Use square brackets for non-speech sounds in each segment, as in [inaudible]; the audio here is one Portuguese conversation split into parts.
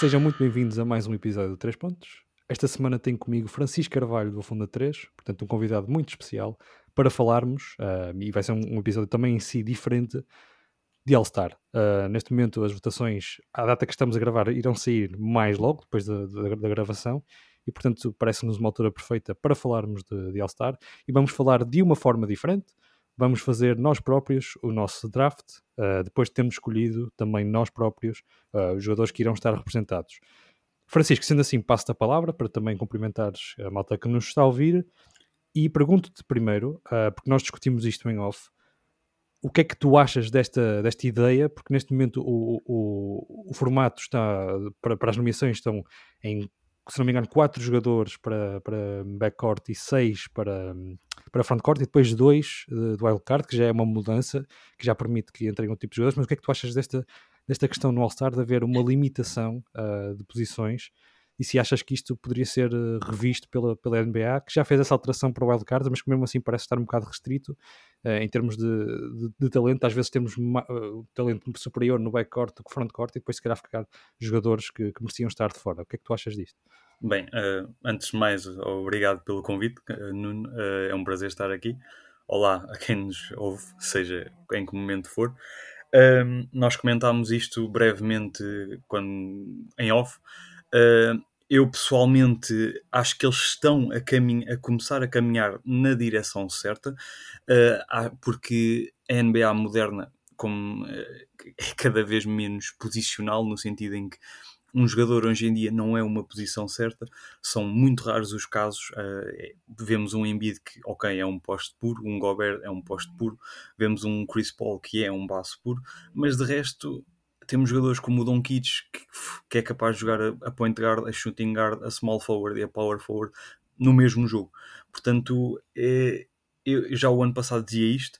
Sejam muito bem-vindos a mais um episódio do 3 Pontos. Esta semana tenho comigo Francisco Carvalho do Funda 3, portanto um convidado muito especial para falarmos, uh, e vai ser um, um, episódio também em si diferente, de All-Star. Uh, neste momento as votações, à data que estamos a gravar, irão sair mais logo, depois da, da, da gravação, e portanto parece-nos uma altura perfeita para falarmos de, de All-Star, e vamos falar de uma forma diferente, vamos fazer nós próprios o nosso draft, uh, depois de termos escolhido também nós próprios uh, os jogadores que irão estar representados. Francisco, sendo assim, passo-te a palavra para também cumprimentares a malta que nos está a ouvir e pergunto-te primeiro, uh, porque nós discutimos isto em off, o que é que tu achas desta, desta ideia? Porque neste momento o, o, o formato está para, para as nomeações estão em se não me engano, quatro jogadores para, para backcourt e seis para, para frontcourt e depois dois uh, do wildcard, que já é uma mudança, que já permite que entrem um tipo de jogadores. Mas o que é que tu achas desta, desta questão no All-Star de haver uma limitação uh, de posições e se achas que isto poderia ser uh, revisto pela, pela NBA, que já fez essa alteração para o wildcard, mas que mesmo assim parece estar um bocado restrito uh, em termos de, de, de, talento. Às vezes temos uh, talento superior no backcourt do que frontcourt e depois se calhar ficar jogadores que, que mereciam estar de fora. O que é que tu achas disto? Bem, antes de mais, obrigado pelo convite, Nuno. é um prazer estar aqui. Olá a quem nos ouve, seja em que momento for. Um, nós comentámos isto brevemente quando, em off. Uh, eu pessoalmente acho que eles estão a, a começar a caminhar na direção certa, uh, porque a NBA moderna como, uh, é cada vez menos posicional, no sentido em que um jogador hoje em dia não é uma posição certa, são muito raros os casos. Uh, vemos um Embiid que, ok, é um poste puro, um Gobert é um poste puro, vemos um Chris Paul que é um baço puro, mas de resto temos jogadores como o Don que, que é capaz de jogar a, point guard, a shooting guard, a small forward e a power forward no mesmo jogo. Portanto, é, eu já o ano passado dizia isto,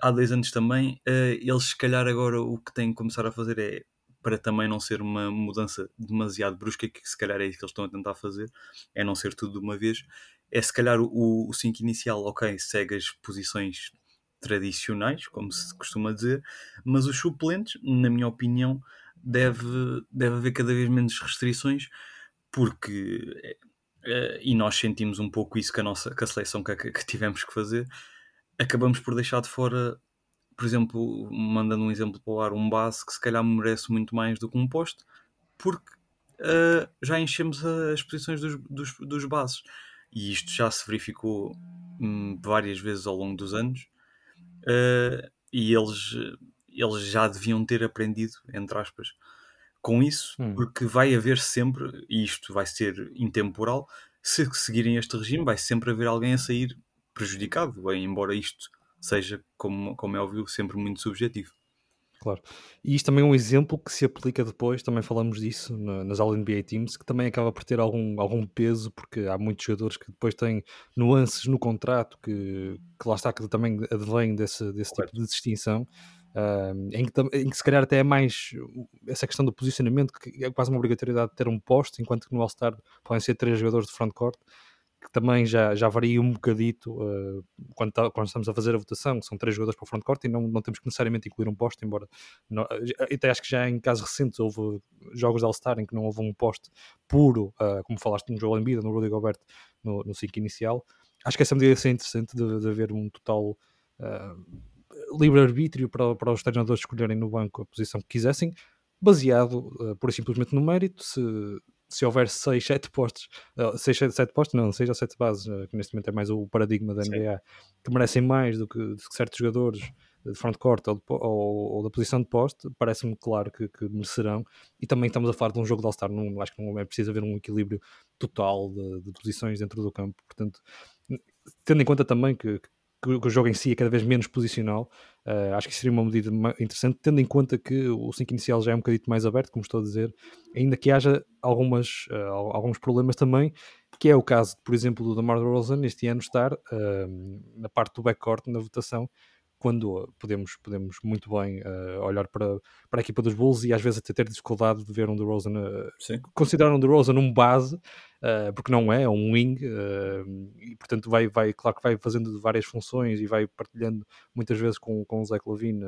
há dois anos também, uh, eles se calhar agora o que têm que começar a fazer é para também não ser uma mudança demasiado brusca, que se calhar é isso que eles estão a tentar fazer, é não ser tudo de uma vez, é se calhar o 5 inicial, ok, segue as posições tradicionais, como se costuma dizer, mas os suplentes, na minha opinião, deve, deve haver cada vez menos restrições, porque eh, e nós sentimos um pouco isso com a, nossa, com a seleção que, que tivemos que fazer, acabamos por deixar de fora, por exemplo, mandando um exemplo para o ar, um base que se calhar merece muito mais do que um posto, porque uh, já enchemos as posições dos, dos, dos bases. E isto já se verificou hum, várias vezes ao longo dos anos uh, e eles, eles já deviam ter aprendido, entre aspas, com isso, hum. porque vai haver sempre, e isto vai ser intemporal, se seguirem este regime, vai sempre haver alguém a sair prejudicado, embora isto seja, como, como é óbvio, sempre muito subjetivo. Claro. E isto também é um exemplo que se aplica depois, também falamos disso nas All-NBA Teams, que também acaba por ter algum, algum peso, porque há muitos jogadores que depois têm nuances no contrato que, que lá está, que também advém desse, desse tipo de distinção. Uh, em, que, em, que, se calhar até é mais essa questão do posicionamento, que é quase uma obrigatoriedade de ter um posto, enquanto que no All-Star podem ser três jogadores de front-court que também já, já varia um bocadito uh, quando, tá, quando, estamos a fazer a votação, são três jogadores para o front-court e não, não temos que necessariamente incluir um poste, embora não, até acho que já em casos recentes houve jogos de All-Star em que não houve um poste puro, uh, como falaste no Joel Embiid, no Rudy Gobert, no, no 5 inicial. Acho que essa medida ia ser interessante de, de haver um total uh, livre-arbítrio para, para os treinadores escolherem no banco a posição que quisessem, baseado uh, pura e simplesmente no mérito, se se houver 6, 7 postos, 6, 7 postos, não, 6 ou 7 bases, eh, que neste momento é mais o paradigma da NBA, Sim. que merecem mais do que, do que certos jogadores de frontcourt ou, ou, ou, da posição de poste, parece-me claro que, que, merecerão. E também estamos a falar de um jogo de All-Star, acho que não é preciso haver um equilíbrio total de, de, posições dentro do campo. Portanto, tendo em conta também que, que o jogo em si é cada vez menos posicional, uh, acho que seria uma medida interessante, tendo em conta que o 5 inicial já é um bocadinho mais aberto, como estou a dizer, ainda que haja algumas, uh, alguns problemas também, que é o caso, por exemplo, do Damar DeRozan este ano estar uh, na parte do backcourt na votação, quando podemos, podemos muito bem uh, olhar para, para a equipa dos Bulls e às vezes até ter dificuldade de ver um DeRozan, uh, considerar um DeRozan um base, uh, porque não é, é um wing, e portanto vai, vai, claro que vai fazendo várias funções e vai partilhando muitas vezes com, com o Zach Levine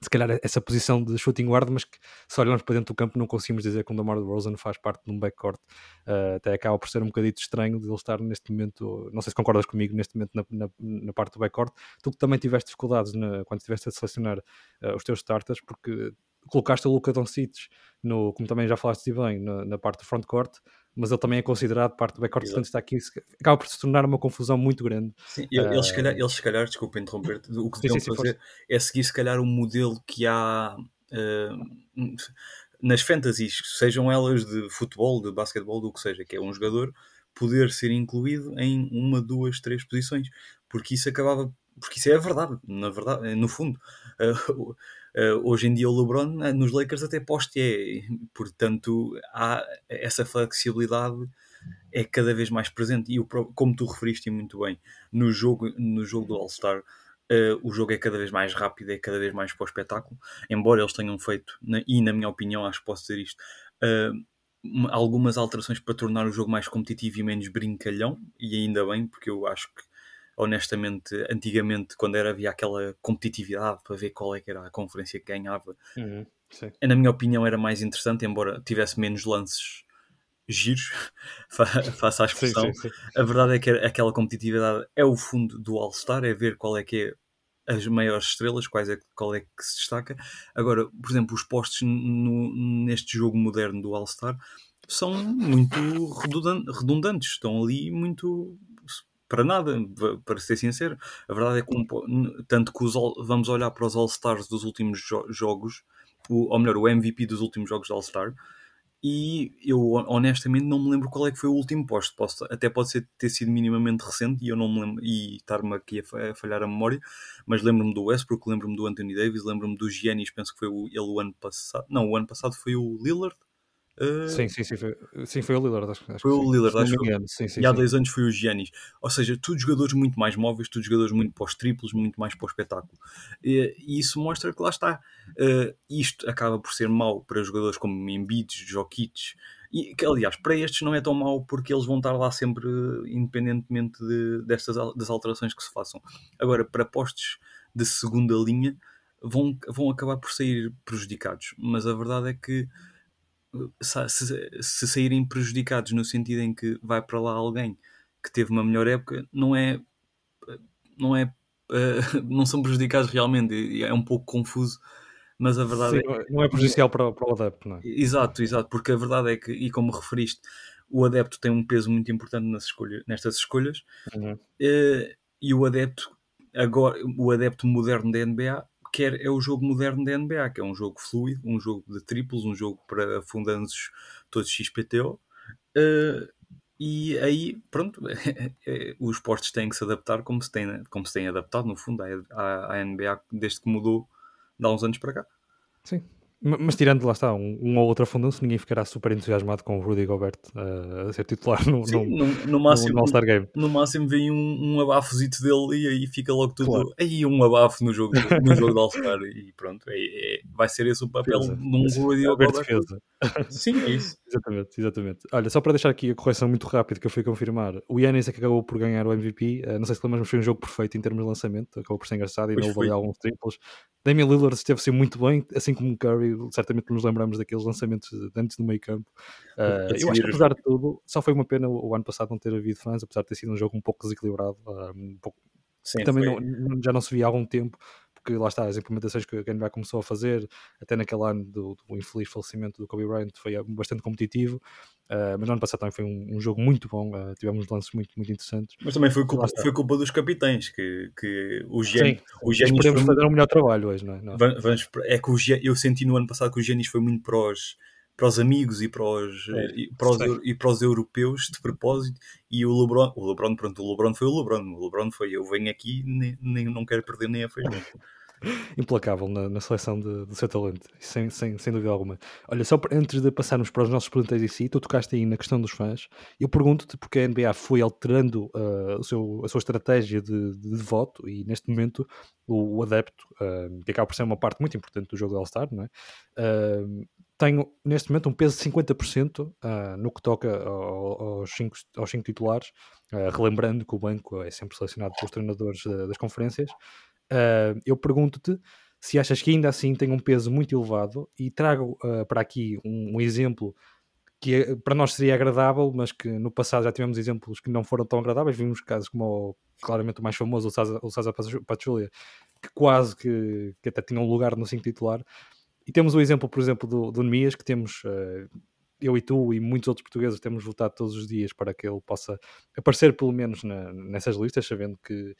se calhar essa posição de shooting guard, mas que se olharmos para dentro do campo não conseguimos dizer que o DeMar DeRozan faz parte de um backcourt. Uh, até acaba por ser um bocadito estranho de ele estar neste momento, não sei se concordas comigo, neste momento na, na, na parte do backcourt. Tu que também tiveste dificuldades na, quando estiveste a selecionar uh, os teus starters, porque colocaste o Luca Doncic, no, como também já falaste bem, na, na parte do frontcourt, mas ele também é considerado parte do backcourt, portanto está aqui, acaba por se tornar uma confusão muito grande. Sim, eles, uh... se calhar, eles se calhar, desculpa interromper o que deviam fazer é seguir se calhar o modelo que há uh, nas fantasies, sejam elas de futebol, de basquetebol, do que seja, que é um jogador poder ser incluído em uma, duas, três posições, porque isso acabava, porque isso é a verdade, na verdade, no fundo. Uh, Uh, hoje em dia o LeBron uh, nos Lakers até poste é, portanto há essa flexibilidade é cada vez mais presente. E o, como tu referiste muito bem no jogo, no jogo do All-Star uh, o jogo é cada vez mais rápido, é cada vez mais para o espetáculo, embora eles tenham feito, na, e na minha opinião acho que posso dizer isto, algumas alterações para tornar o jogo mais competitivo e menos brincalhão, e ainda bem, porque eu acho que honestamente, antigamente, quando era, havia aquela competitividade para ver qual é que era a conferência que ganhava, uhum, na minha opinião, era mais interessante, embora tivesse menos lances giros, [laughs] face à expressão. Sim, sim, sim. A verdade é que aquela competitividade é o fundo do All-Star, é ver qual é que é as maiores estrelas, quais é, qual é que se destaca. Agora, por exemplo, os postos no, neste jogo moderno do All-Star são muito redundantes, estão ali muito para nada, para ser sincero. A verdade é que, tanto que os, vamos olhar para os All-Stars dos últimos jo jogos, o, ou melhor, o MVP dos últimos jogos de All-Star, e eu honestamente não me lembro qual é que foi o último posto. Posso, até pode ser, ter sido minimamente recente e eu não me lembro, e estar-me aqui a, falhar a memória, mas lembro-me do Westbrook, lembro-me do Anthony Davis, lembro-me do Giannis, penso que foi o, ele o ano passado. Não, o ano passado foi o Lillard Uh, sim, sim, sim, foi, sim, foi o Lillard. Acho, acho foi o Lillard, acho que sim, sim, E há dois anos foi o Giannis. Ou seja, todos jogadores muito mais móveis, todos jogadores muito pós-triplos, muito mais pós-espetáculo. E, e, isso mostra que lá está. Uh, isto acaba por ser mau para jogadores como Embiid, Jokic. E, que, aliás, para estes não é tão mau porque eles vão estar lá sempre, independentemente de, destas, das alterações que se façam. Agora, para postos de segunda linha, vão, vão acabar por sair prejudicados. Mas a verdade é que se, se saírem prejudicados no sentido em que vai para lá alguém que teve uma melhor época, não é não é uh, [laughs] não são prejudicados realmente, é um pouco confuso, mas a verdade Sim, é não é prejudicial para, para o adepto, não é? Exato, exato, porque a verdade é que, e como referiste, o adepto tem um peso muito importante nas escolhas, nestas escolhas, uhum. uh, e o adepto agora, o adepto moderno da NBA quer é o jogo moderno da NBA, que é um jogo fluido, um jogo de triplos, um jogo para fundanços todos XPTO. Uh, eh, e aí, pronto, é, [laughs] os portos têm que se adaptar como se têm, como se têm adaptado, no fundo, à, à NBA desde que mudou de há uns anos para cá. Sim, mas tirando lá está, um, um ou outro afundão-se, ninguém ficará super entusiasmado com o Rudy Gobert uh, a ser titular no, Sim, no, no, no, máximo, no All-Star Game. No máximo vem um, um abafozito dele e aí fica logo tudo. Claro. Aí um abafo no jogo, no jogo do All-Star e pronto, é, é, vai ser esse o papel de um Rudy Gobert. Sim, é isso. Exatamente, exatamente. Olha, só para deixar aqui a correção muito rápida que eu fui confirmar, o Yannis é que acabou por ganhar o MVP. Uh, não sei se lembras, mas foi um jogo perfeito em termos de lançamento, acabou por ser engraçado e não levou alguns triplos. Damian Lillard esteve-se muito bem, assim como Curry, certamente nos lembramos daqueles lançamentos antes do meio campo. Uh, eu acho que apesar de tudo, só foi uma pena o, o, ano passado não ter havido fãs, apesar de ter sido um jogo um pouco desequilibrado, uh, um pouco... Sim, também não, já não se via há algum tempo, porque lá está, as implementações que a NBA começou a fazer, até naquele ano do, do infeliz falecimento do Kobe Bryant, foi bastante competitivo. Uh, mas no ano passado também foi um, um jogo muito bom, uh, tivemos lances muito, muito interessantes. Mas também foi culpa, foi culpa dos capitães, que, que o Giannis... O Giannis podemos fazer um melhor trabalho hoje, não é? Não. Vamos, é que o, eu senti no ano passado que o Giannis foi muito para os, para os amigos e para os, é, e, para os, e para os europeus de propósito e o LeBron, o LeBron, pronto, o LeBron foi o LeBron, o LeBron foi eu venho aqui nem, nem não quero perder nem a feijão. [laughs] [laughs] implacável na, na seleção de, do seu talento, sem, sem, sem dúvida alguma. Olha, só antes de passarmos para os nossos plantéis em si, tu tocaste aí na questão dos fãs. Eu pergunto-te porque a NBA foi alterando uh, o seu, a sua estratégia de, de, de, voto e neste momento o, o adepto, uh, que acaba por ser uma parte muito importante do jogo do All-Star, não é? Uh, tem neste momento um peso de 50% uh, no que toca ao, aos, cinco, aos cinco titulares, uh, relembrando que o banco é sempre selecionado pelos treinadores das conferências. Uh, eu pergunto-te se achas que ainda assim tem um peso muito elevado, e trago uh, para aqui um, um exemplo que é, para nós seria agradável, mas que no passado já tivemos exemplos que não foram tão agradáveis. Vimos casos como o, claramente o mais famoso, o César, o Pachulia, que quase que, que, até tinha um lugar no 5 titular. E temos o exemplo, por exemplo, do, do Nemias, que temos uh, eu e tu e muitos outros portugueses temos votado todos os dias para que ele possa aparecer pelo menos na, nessas listas, sabendo que,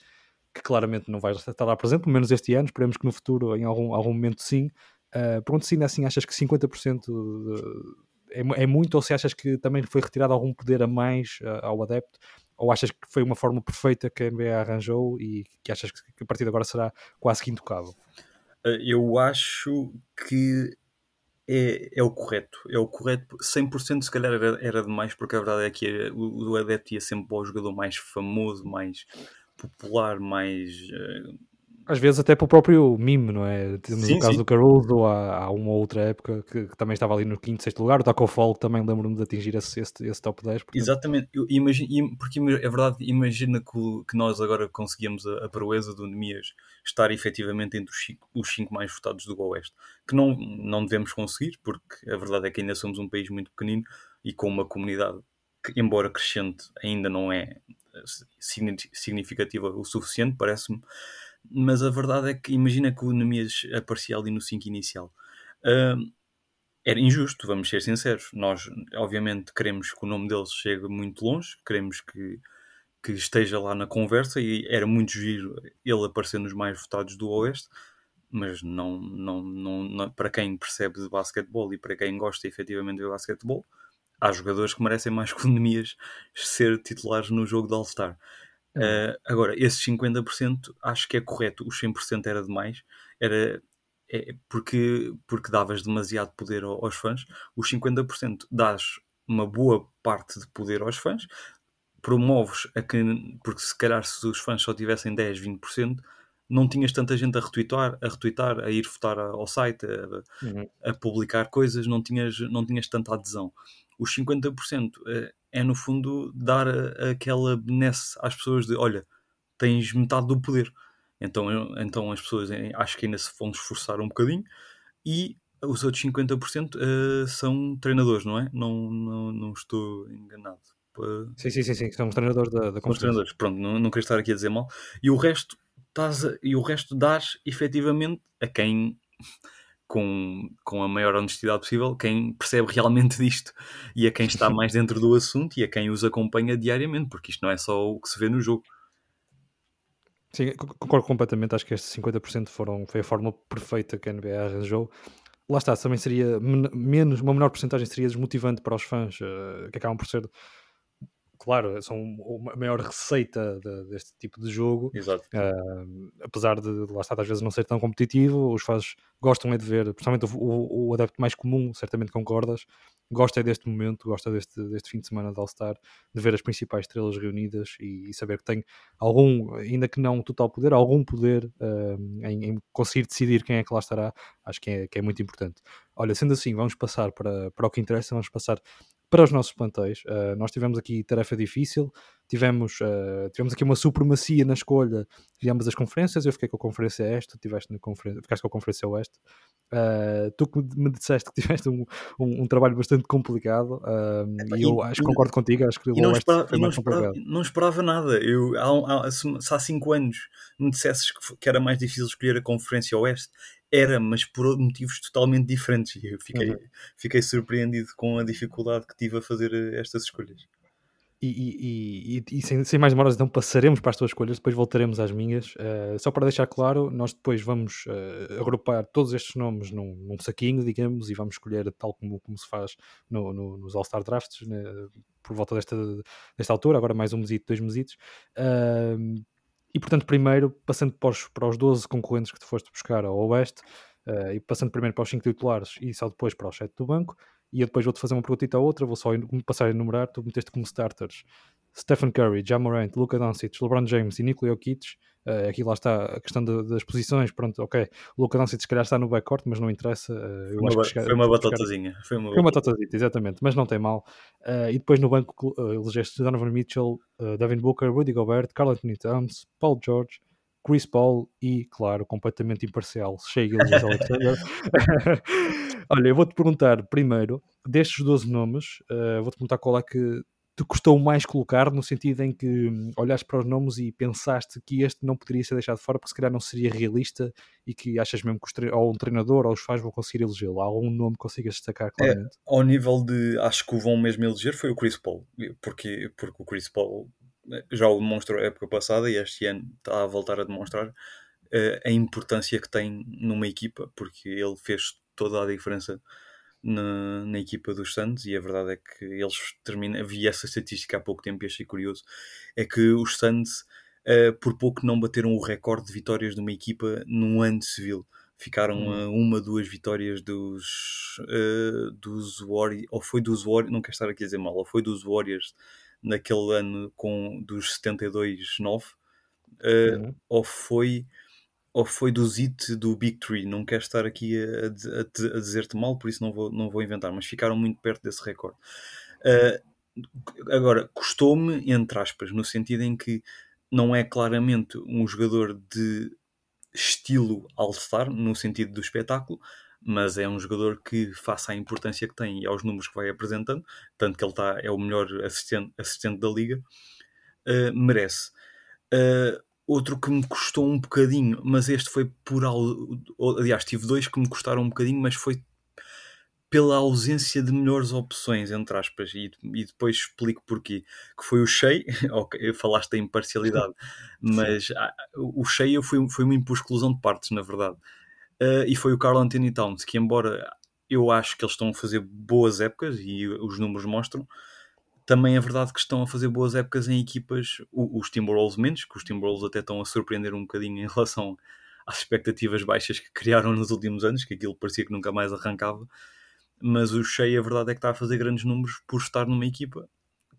que, claramente não vai estar lá presente, pelo menos este ano. Esperemos que no futuro, em algum, algum momento, sim. Uh, pergunto se ainda assim achas que 50% de, é, é, muito ou se achas que também foi retirado algum poder a mais uh, ao adepto ou achas que foi uma forma perfeita que a NBA arranjou e que achas que a partir de agora será quase que intocável? Eh, eu acho que é, é o correto. É o correto. 100% se calhar era, era demais, porque a verdade é que o, o adepto ia sempre para o jogador mais famoso, mais popular, mais uh, às vezes até para o próprio mime, não é? Temos sim, o caso sim. do Caruso, há, há, uma outra época que, que, também estava ali no quinto, sexto lugar, o Taco Fall também lembro-me de atingir esse, esse, esse top 10. Portanto... Exatamente, Eu imagino, porque é verdade, imagina que, que nós agora conseguimos a, a proeza do Nemias estar efetivamente entre os cinco, os cinco mais votados do Oeste, que não, não devemos conseguir, porque a verdade é que ainda somos um país muito pequenino e com uma comunidade que, embora crescente, ainda não é significativa o suficiente, parece-me mas a verdade é que imagina que o Nemias aparecia ali no 5 inicial. Uh, era injusto, vamos ser sinceros. Nós, obviamente, queremos que o nome dele chegue muito longe, queremos que, que esteja lá na conversa e era muito giro ele aparecer nos mais votados do Oeste, mas não, não, não, não, para quem percebe de basquetebol e para quem gosta efetivamente de basquetebol, há jogadores que merecem mais [laughs] Nemias ser titulares no jogo de All-Star. Uh, agora, esses 50% acho que é correto, os 100% era demais, era é, porque, porque davas demasiado poder aos fãs, os 50% dás uma boa parte de poder aos fãs, promoves a que, porque se calhar se os fãs só tivessem 10, 20%, não tinhas tanta gente a retweetar, a, retweetar, a ir votar ao site, a, uhum. a publicar coisas, não tinhas, não tinhas tanta adesão. Os 50% é no fundo dar aquela benesse às pessoas de olha, tens metade do poder. Então, então as pessoas eh, acho que ainda se vão esforçar um bocadinho e os outros 50% uh, eh, são treinadores, não é? Não, não, não estou enganado. Sim, sim, sim, sim, são os treinadores da, da Os treinadores, pronto, não, não queria estar aqui a dizer mal. E o resto, estás e o resto dás efetivamente a quem com, com a maior honestidade possível quem percebe realmente [laughs] disto e a quem está [laughs] mais dentro do assunto e a quem os acompanha diariamente, porque isto não é só o que se vê no jogo. Sim, concordo completamente. Acho que estes 50% foram, foi a forma perfeita que a NBA arranjou. Lá está, também seria menos, uma menor porcentagem seria desmotivante para os fãs, uh, que acabam por ser claro, são a maior receita de, deste tipo de jogo. Exato. Uh, apesar de, lá estar, às vezes não ser tão competitivo, os fãs gostam é de ver, principalmente o, o, o, adepto mais comum, certamente concordas, gosta é deste momento, gosta deste, deste fim de semana de All-Star, de ver as principais estrelas reunidas e, e, saber que tem algum, ainda que não total poder, algum poder uh, em, em, conseguir decidir quem é que lá estará, acho que é, que é muito importante. Olha, sendo assim, vamos passar para, para o que interessa, vamos passar para os nossos plantéis. Uh, nós tivemos aqui tarefa difícil, tivemos, uh, tivemos aqui uma supremacia na escolha de ambas as conferências. Eu fiquei com a Conferência Este, tu tiveste na conferência, ficaste com a Conferência Oeste. Uh, tu me disseste que tiveste um, um, um trabalho bastante complicado e, e eu acho que concordo contigo. Acho que o Oeste foi mais complicado. Não esperava nada. Eu, há, há, se, há cinco anos me dissesses que, que era mais difícil escolher a Conferência Oeste, era, mas por motivos totalmente diferentes. E eu fiquei, uhum. fiquei surpreendido com a dificuldade que tive a fazer eh, estas escolhas. E, e, e, e sem, sem, mais demoras, então passaremos para as tuas escolhas, depois voltaremos às minhas. Uh, só para deixar claro, nós depois vamos uh, agrupar todos estes nomes num, num, saquinho, digamos, e vamos escolher tal como, como se faz no, no, nos All-Star Drafts, né, por volta desta, desta altura, agora mais um mesito, dois mesitos. Uh, e portanto, primeiro, passando para os, para os 12 concorrentes que tu foste buscar ao Oeste, uh, e passando primeiro para os 5 titulares e só depois para os 7 do banco, e eu depois vou-te fazer uma perguntita a outra, vou só passar a enumerar, tu meteste como starters Stephen Curry, Jamorant, Luka Doncic, LeBron James e Nikola Jokic, Uh, aqui lá está a questão de, das posições. Pronto, ok. O Luca Doncic se calhar está no backcourt, mas não interessa. Uh, eu foi, uma, chegar, foi uma batatazinha. Foi uma, foi uma batatazinha, exatamente, mas não tem mal. Uh, e depois no banco uh, elegeste Donovan Mitchell, Devin Booker, Rudy Gobert, Carl Anthony Towns, Paul George, Chris Paul e, claro, completamente imparcial, Shea Gilgis Alexander. Olha, eu vou-te perguntar primeiro, destes 12 nomes, uh, vou-te perguntar qual é que te custou mais colocar, no sentido em que hum, olhaste para os nomes e pensaste que este não poderia ser deixado fora porque se calhar não seria realista e que achas mesmo que ou um treinador ou os fãs vão conseguir elegê-lo? Há algum nome que consigas destacar claramente? É, ao nível de, acho que o vão mesmo eleger foi o Chris Paul, porque, porque o Chris Paul já o demonstrou a época passada e este ano está a voltar a demonstrar uh, a importância que tem numa equipa, porque ele fez toda a diferença na, na, equipa dos Suns e a verdade é que eles terminam. Havia essa estatística há pouco tempo e achei curioso. É que os Suns uh, por pouco não bateram o recorde de vitórias de uma equipa num ano civil. Ficaram hum. a uma, duas vitórias dos, uh, dos Warriors, ou foi dos Warriors, não quero estar aqui a dizer mal, ou foi dos Warriors naquele ano com dos 72-9, uh, hum. ou foi ou foi do Zit do Big Tree. Não quero estar aqui a, a, a dizer-te mal, por isso não vou, não vou inventar, mas ficaram muito perto desse recorde. Uh, agora, custou-me, entre aspas, no sentido em que não é claramente um jogador de estilo All-Star, no sentido do espetáculo, mas é um jogador que, face à importância que tem e aos números que vai apresentando, tanto que ele tá, é o melhor assistente, assistente da liga, uh, merece. Uh, Outro que me custou um bocadinho, mas este foi por. Aliás, tive dois que me custaram um bocadinho, mas foi pela ausência de melhores opções, entre aspas, e, e depois explico porquê. Que foi o Shea, [laughs] ok, falaste da imparcialidade, [laughs] mas ah, o Shea foi, foi uma exclusão de partes, na verdade. Uh, e foi o Carl Anthony Towns, que embora eu acho que eles estão a fazer boas épocas, e os números mostram, também é verdade que estão a fazer boas épocas em equipas, os Timberwolves menos, que os Timberwolves até estão a surpreender um bocadinho em [laughs] relação às expectativas baixas que criaram nos últimos anos, que aquilo parecia que nunca mais arrancava. Mas o Shea, a verdade é que está a fazer grandes números por estar numa equipa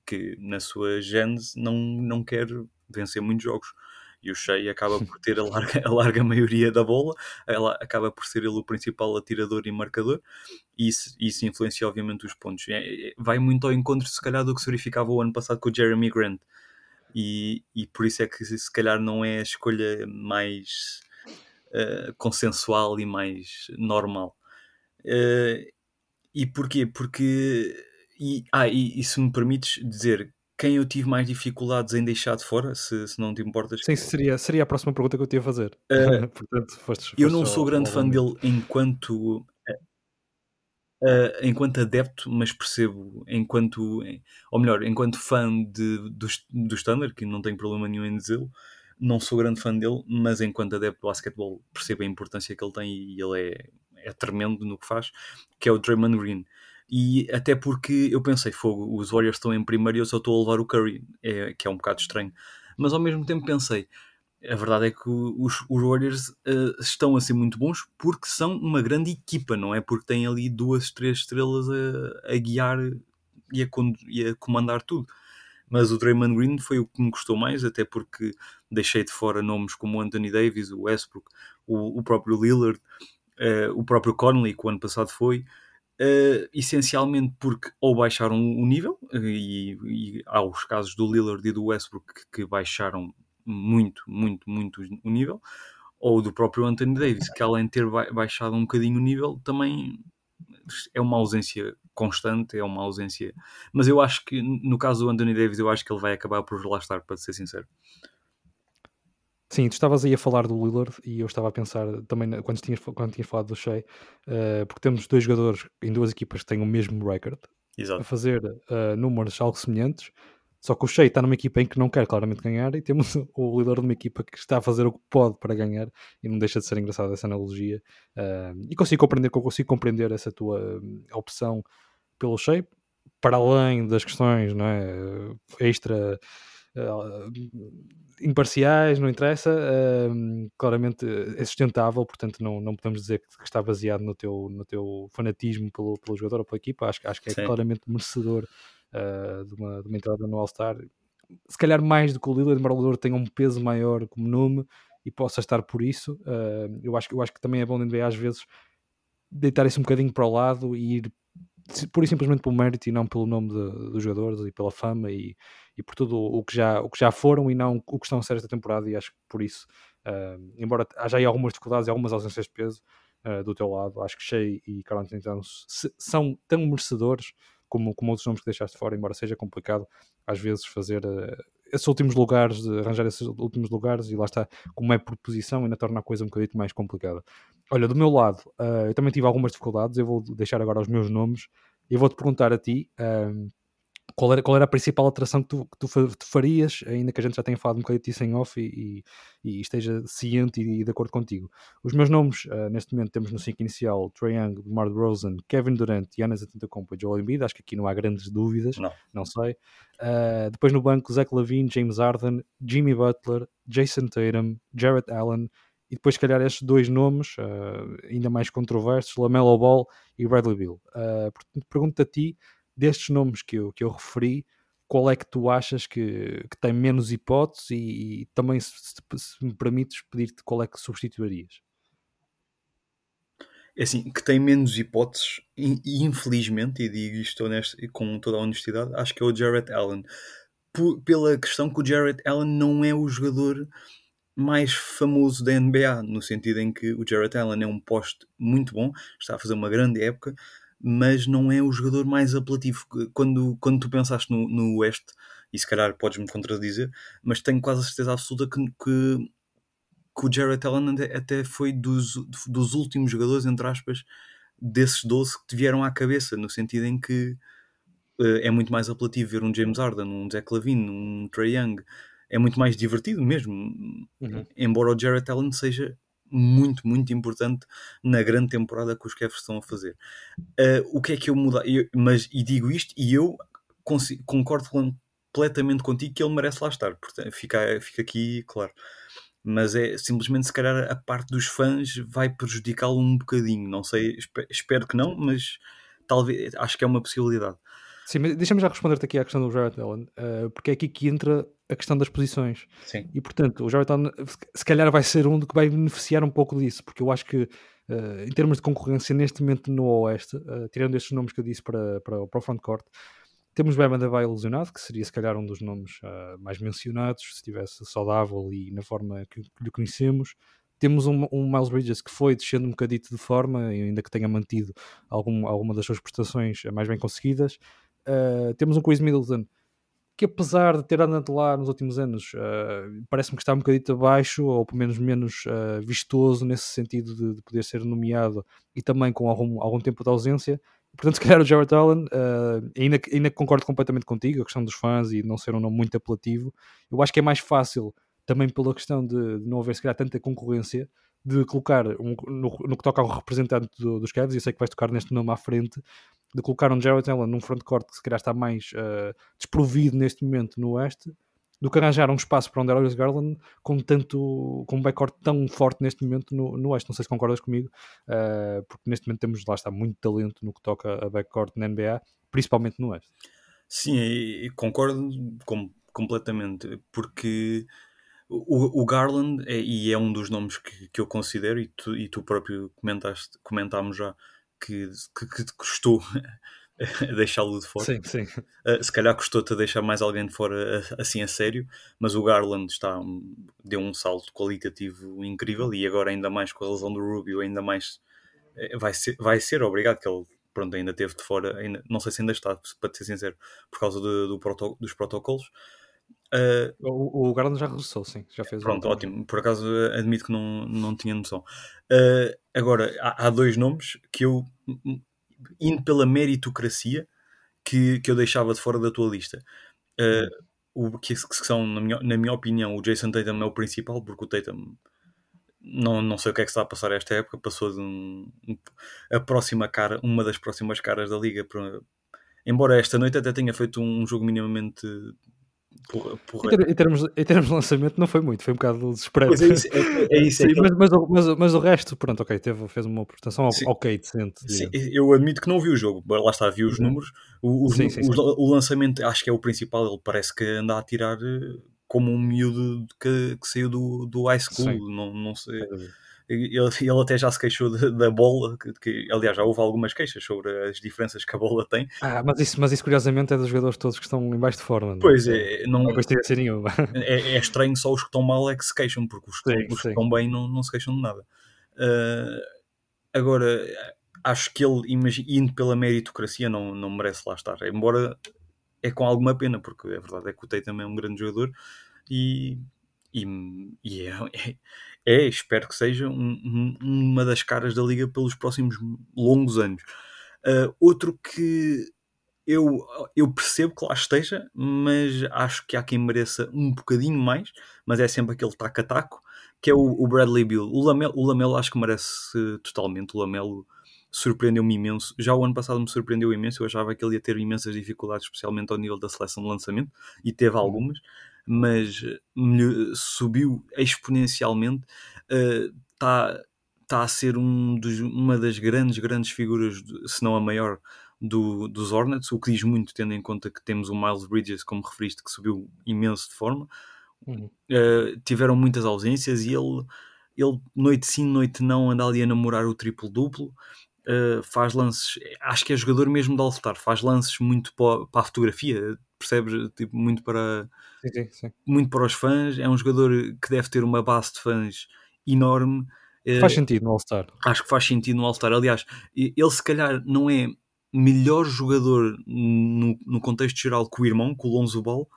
que, na sua gênese, não, não quer vencer muitos jogos e o Shea acaba por ter a larga, a larga maioria da bola, ela acaba por ser ele o principal atirador e marcador, e isso, isso influencia obviamente os pontos. É, é, vai muito ao encontro, se calhar, do que se verificava o ano passado com o Jeremy Grant, e, e por isso é que se calhar não é a escolha mais uh, consensual e mais normal. Uh, e porquê? Porque. E, ah, e, e se me permites dizer, quem eu tive mais dificuldades em deixar de fora, se, se não te importas. Sim, seria, seria a próxima pergunta que eu te ia fazer. Uh, [laughs] Portanto, foste, foste eu não sou grande fã dele enquanto uh, enquanto adepto, mas percebo enquanto, ou melhor, enquanto fã de, do, do Standard, que não tenho problema nenhum em dizê-lo, não sou grande fã dele, mas enquanto adepto do basquetebol percebo a importância que ele tem e ele é, é tremendo no que faz, que é o Draymond Green. E até porque eu pensei, fogo, os Warriors estão em primeiro e eu só estou a levar o Curry, é, que é um bocado estranho. Mas ao mesmo tempo pensei, a verdade é que os, os Warriors uh, estão a ser muito bons porque são uma grande equipa, não é? Porque têm ali duas, três estrelas a, a guiar e a, e a, comandar tudo. Mas o Draymond Green foi o que me gostou mais, até porque deixei de fora nomes como Anthony Davis, o Westbrook, o, o próprio Lillard, uh, o próprio Conley, que o ano passado foi. Uh, essencialmente porque ou baixaram o nível, uh, e, e, há os casos do Lillard e do Westbrook que, que, baixaram muito, muito, muito o nível, ou do próprio Anthony Davis, que além de ter baixado um bocadinho o nível, também é uma ausência constante, é uma ausência. Mas eu acho que no caso do Anthony Davis, eu acho que ele vai acabar por lá estar, para ser sincero. Sim, tu estavas aí a falar do Lillard e eu estava a pensar também quando tinhas, quando tinhas falado do Shea, uh, porque temos dois jogadores em duas equipas que têm o mesmo record a fazer uh, números algo semelhantes, só que o Shea está numa equipa em que não quer claramente ganhar e temos [laughs] o Lillard numa equipa que está a fazer o que pode para ganhar e não deixa de ser engraçada essa analogia uh, e consigo compreender, consigo compreender essa tua opção pelo Shea, para além das questões não é, extra imparciais, não interessa, uh, claramente é sustentável, portanto não, não podemos dizer que, que, está baseado no teu, no teu fanatismo pelo, pelo jogador ou pela equipa, acho, acho que é Sim. claramente merecedor uh, de, uma, de uma entrada no All-Star. Se calhar mais do que o Lillard, embora o Lillard tenha um peso maior como nome e possa estar por isso, uh, eu, acho, eu acho que também é bom de NBA às vezes deitar isso um bocadinho para o lado e ir pura e simplesmente pelo mérito e não pelo nome dos jogadores e pela fama e, e por tudo o que, já, o que já foram e não o que estão a ser esta temporada e acho que por isso Uh, embora haja aí algumas dificuldades e algumas ausências de peso uh, do teu lado, acho que Shea e Carl Anthony Towns são tão merecedores como, como outros nomes que deixaste fora, embora seja complicado às vezes fazer uh, esses últimos lugares, arranjar esses últimos lugares, e lá está, como é por posição, ainda torna a coisa um bocadinho mais complicada. Olha, do meu lado, uh, eu também tive algumas dificuldades, eu vou deixar agora os meus nomes, e eu vou-te perguntar a ti. Uh, qual era, qual era a principal alteração que tu, que tu, farias, ainda que a gente já tenha falado um bocadinho disso em off e, e, e esteja ciente e, e, de acordo contigo. Os meus nomes, uh, neste momento, temos no 5 inicial Trae Young, DeMar DeRozan, Kevin Durant, Giannis Antetokounmpo e Joel Embiid. Acho que aqui não há grandes dúvidas, não, não sei. Uh, depois no banco, Zach Lavine, James Harden, Jimmy Butler, Jason Tatum, Jarrett Allen e depois, se calhar, estes dois nomes, uh, ainda mais controversos, Lamelo Ball e Bradley Bill. Uh, portanto, pergunto a ti destes nomes que eu, que eu referi, qual é que tu achas que, que tem menos hipóteses e, e também, se, se, me permites, pedir-te qual é que substituirias? É assim, que tem menos hipóteses, e infelizmente, e digo isto honesto, com toda a honestidade, acho que é o Jarrett Allen. Pela questão que o Jarrett Allen não é o jogador mais famoso da NBA, no sentido em que o Jarrett Allen é um poste muito bom, está a fazer uma grande época, mas não é o jogador mais apelativo. Quando, quando tu pensaste no, no Oeste, e se calhar podes-me contradizer, mas tenho quase a certeza absoluta que, que, que o Jarrett Allen até foi dos, dos últimos jogadores, entre aspas, desses 12 que te vieram à cabeça, no sentido em que uh, é muito mais apelativo ver um James Harden, um Zach Lavine, um Trey Young, é muito mais divertido mesmo, uhum. embora o Jarrett Allen seja muito, muito importante na grande temporada que os Cavs estão a fazer. Uh, o que é que eu mudar? mas, e digo isto, e eu concordo completamente contigo que ele merece lá estar. Portanto, fica, fica aqui claro. Mas é simplesmente, se calhar, a parte dos fãs vai prejudicá-lo um bocadinho. Não sei, espero que não, mas talvez acho que é uma possibilidade. Sim, mas deixa-me já responder-te aqui à questão do Jarrett Allen, uh, porque é aqui que entra a questão das posições. Sim. E portanto, o Allen se calhar vai ser um que vai beneficiar um pouco disso, porque eu acho que uh, em termos de concorrência neste momento no Oeste, uh, tirando estes nomes que eu disse para, para, para o frontcourt, temos Bam Adebayo ilusionado, que seria se calhar um dos nomes mais mencionados, se estivesse saudável e na forma que, que lhe conhecemos. Temos um, um, Miles Bridges que foi descendo um bocadito de forma, ainda que tenha mantido algum, alguma das suas prestações mais bem conseguidas. Uh, temos um Chris Middleton que apesar de ter andado lá nos últimos anos, uh, parece-me que está um bocadinho abaixo, ou pelo menos menos uh, vistoso nesse sentido de, de, poder ser nomeado e também com algum, algum tempo de ausência. Portanto, se calhar o Jared Allen, uh, ainda, ainda concordo completamente contigo, a questão dos fãs e não ser um nome muito apelativo, eu acho que é mais fácil, também pela questão de, de não haver se calhar tanta concorrência, de colocar um, no, no, que toca ao representante do, dos Cavs, e eu sei que vais tocar neste nome à frente, de colocar um Jared Allen num frontcourt que se calhar está mais uh, desprovido neste momento no Oeste, do que arranjar um espaço para um Darius Garland com tanto com um backcourt tão forte neste momento no, no Oeste. Não sei se concordas comigo, uh, porque neste momento temos lá está muito talento no que toca a backcourt na NBA, principalmente no Oeste. Sim, concordo com, completamente, porque o, o Garland é, e é um dos nomes que, que eu considero, e tu, e tu próprio comentaste, comentámos já, que, que, que custou [laughs] deixá-lo de fora. Sim, sim. Uh, se calhar custou-te deixar mais alguém de fora assim a sério, mas o Garland está, deu um salto qualitativo incrível e agora ainda mais com a lesão do Rubio, ainda mais eh, vai ser, vai ser obrigado que ele pronto, ainda teve de fora, ainda, não sei se ainda está, para ser sincero, por causa do, do proto, dos protocolos. Uh, o, o Garland já regressou, sim, já fez. Pronto, ótimo. Por acaso admito que não, não tinha noção. Uh, agora, há, há, dois nomes que eu, indo pela meritocracia, que, que eu deixava de fora da tua lista. Uh, o, que, que, são, na minha, na minha opinião, o Jason Tatum é o principal, porque o Tatum não, não sei o que é que está a passar esta época, passou de um, a próxima cara, uma das próximas caras da liga. Para, embora esta noite até tenha feito um jogo minimamente em, termos, em termos de lançamento não foi muito, foi um bocado desesperado. é isso, é, é [laughs] isso sim, é mas, mas, mas, mas, o resto, pronto, ok, teve, fez uma prestação sim. ok, decente. Sim, eu admito que não vi o jogo, lá está, vi os uhum. números. O, os, sim, sim, os, o lançamento acho que é o principal, ele parece que anda a tirar eh, como um miúdo que, que saiu do, do high school, não, não sei. Ele, [laughs] ele até já se queixou da bola, que, que, aliás já houve algumas queixas sobre as diferenças que a bola tem. Ah, mas isso, mas isso curiosamente é dos jogadores todos que estão em baixo de forma. Não? É? Pois é, não, não ser nenhuma. É, é, estranho só os que estão mal é que se queixam, porque os, sim, os que estão bem não, não se queixam de nada. Uh, agora, acho que ele, indo pela meritocracia, não, não merece lá estar. Embora é com alguma pena, porque a verdade é que o Tatum é um grande jogador e, e, e é, é, é, espero que seja um, um, uma das caras da liga pelos próximos longos anos. Uh, outro que eu, eu percebo que lá esteja, mas acho que há quem mereça um bocadinho mais, mas é sempre aquele taco-a-taco, que é o, o Bradley Bill. O Lamelo, o Lamelo acho que merece totalmente. O Lamelo surpreendeu-me imenso. Já o ano passado me surpreendeu imenso. Eu achava que ele ia ter imensas dificuldades, especialmente ao nível da seleção de lançamento, e teve uhum. algumas, mas subiu exponencialmente. Está uh, tá a ser um dos, uma das grandes, grandes figuras, se não a maior, do, dos Hornets, o que diz muito, tendo em conta que temos o Miles Bridges, como referiste, que subiu imenso de forma. Uhum. Uh, tiveram muitas ausências e ele, ele, noite sim, noite não, anda ali a namorar o triplo-duplo. Uh, faz lances, acho que é jogador mesmo de All-Star, faz lances muito para, para a fotografia, percebes? Tipo, muito para sim, sim, sim. muito para os fãs. É um jogador que deve ter uma base de fãs enorme. Faz uh, sentido no All-Star. Acho que faz sentido no All-Star. Aliás, ele se calhar não é melhor jogador no, no contexto geral que o irmão, com o Lonzo Ball,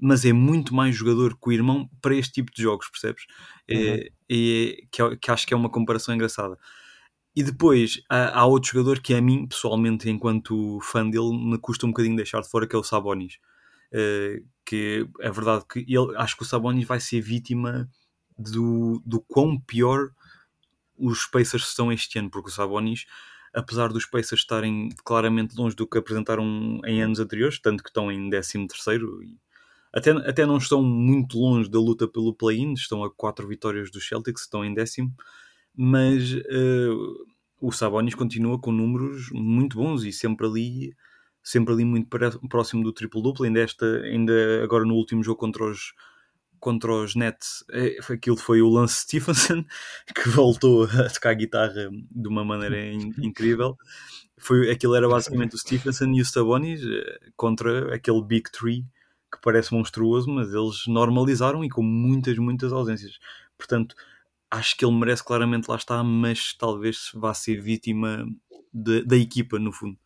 mas é muito mais jogador que o irmão para este tipo de jogos, percebes? Uhum. É, é, que, que acho que é uma comparação engraçada. E depois há, há, outro jogador que a mim, pessoalmente, enquanto fã dele, me custa um bocadinho deixar de fora, que é o Sabonis. Uh, que é verdade que ele, acho que o Sabonis vai ser vítima do, do quão pior os Pacers estão este ano, porque o Sabonis, apesar dos Pacers estarem claramente longe do que apresentaram em anos anteriores, tanto que estão em 13 terceiro até, até não estão muito longe da luta pelo play-in, estão a 4 vitórias dos Celtics, estão em décimo mas uh, o Sabonis continua com números muito bons e sempre ali sempre ali muito próximo do triplo-duplo. Ainda, esta, ainda agora no último jogo contra os contra os Nets, eh, aquilo foi o Lance Stephenson [laughs] que voltou a tocar guitarra de uma maneira in, incrível. Foi, aquilo era basicamente o Stephenson e o Sabonis eh, contra aquele Big Three que parece monstruoso, mas eles normalizaram e com muitas, muitas ausências. Portanto acho que ele merece claramente lá estar, mas talvez vá ser vítima de, da equipa, no fundo.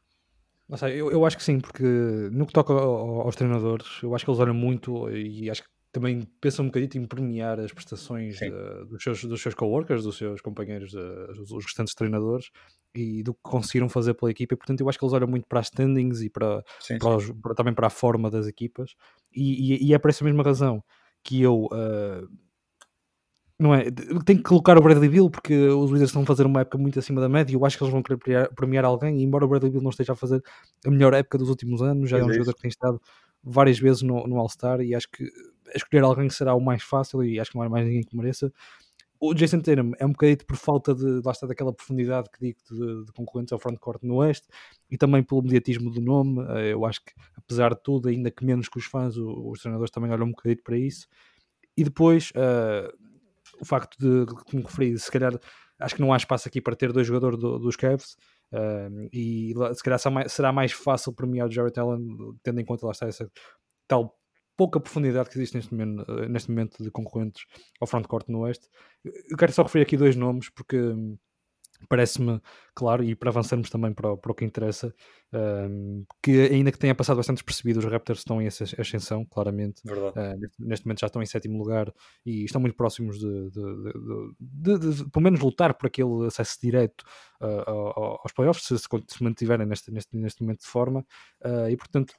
Sei, eu, eu acho que sim, porque no que toca aos treinadores, eu acho que eles olham muito e acho que também pensam um bocadinho em premiar as prestações de, dos seus, dos seus coworkers, dos seus companheiros, os, os restantes treinadores e do que conseguiram fazer pela equipa. E, portanto, eu acho que eles olham muito para as standings e para, sim, para, os, para também para a forma das equipas. E, e, e, é por essa mesma razão que eu uh, não é? Tem que colocar o Bradley Bill porque os Wizards estão a fazer uma época muito acima da média. Eu acho que eles vão querer premiar, premiar alguém. E embora o Bradley Bill não esteja a fazer a melhor época dos últimos anos, já é, é um jogador que tem estado várias vezes no, no All-Star. E acho que escolher alguém será o mais fácil. E acho que não há mais ninguém que mereça. O Jason Tatum é um bocadinho por falta de lá está daquela profundidade que digo de, de concorrentes ao frontcourt no Oeste e também pelo mediatismo do nome. Eh, eu acho que, apesar de tudo, ainda que menos que os fãs, os treinadores também olham um bocadinho para isso. E depois, uh, o facto de, como referi, se calhar acho que não há espaço aqui para ter dois jogadores do, dos Cavs uh, e se calhar será mais fácil premiar o Jarrett Allen tendo em conta lá está essa tal pouca profundidade que existe neste momento, neste momento de concorrentes ao frontcourt no Oeste. Eu quero só referir aqui dois nomes porque parece-me claro, e para avançarmos também para, o, para o que interessa, um, que ainda que tenha passado bastante despercebido, os Raptors estão em ascensão, claramente. Uh, neste, neste, momento já estão em sétimo lugar e estão muito próximos de, de, de, de pelo menos, lutar por aquele acesso direto uh, aos playoffs, se, se mantiverem neste, neste, neste momento de forma. Uh, e, portanto,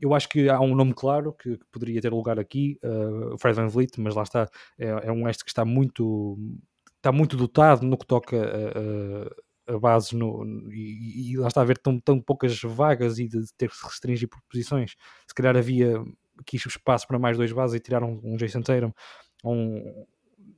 eu acho que há um nome claro que, que poderia ter lugar aqui, o Fred Van Vliet, mas lá está, é, é um este que está muito está muito dotado no que toca a, a, a base no, e, e, lá está a ver tão, tão poucas vagas e de ter que se restringir por posições. Se calhar havia aqui espaço para mais dois bases e tiraram um, um Jason Tatum, um,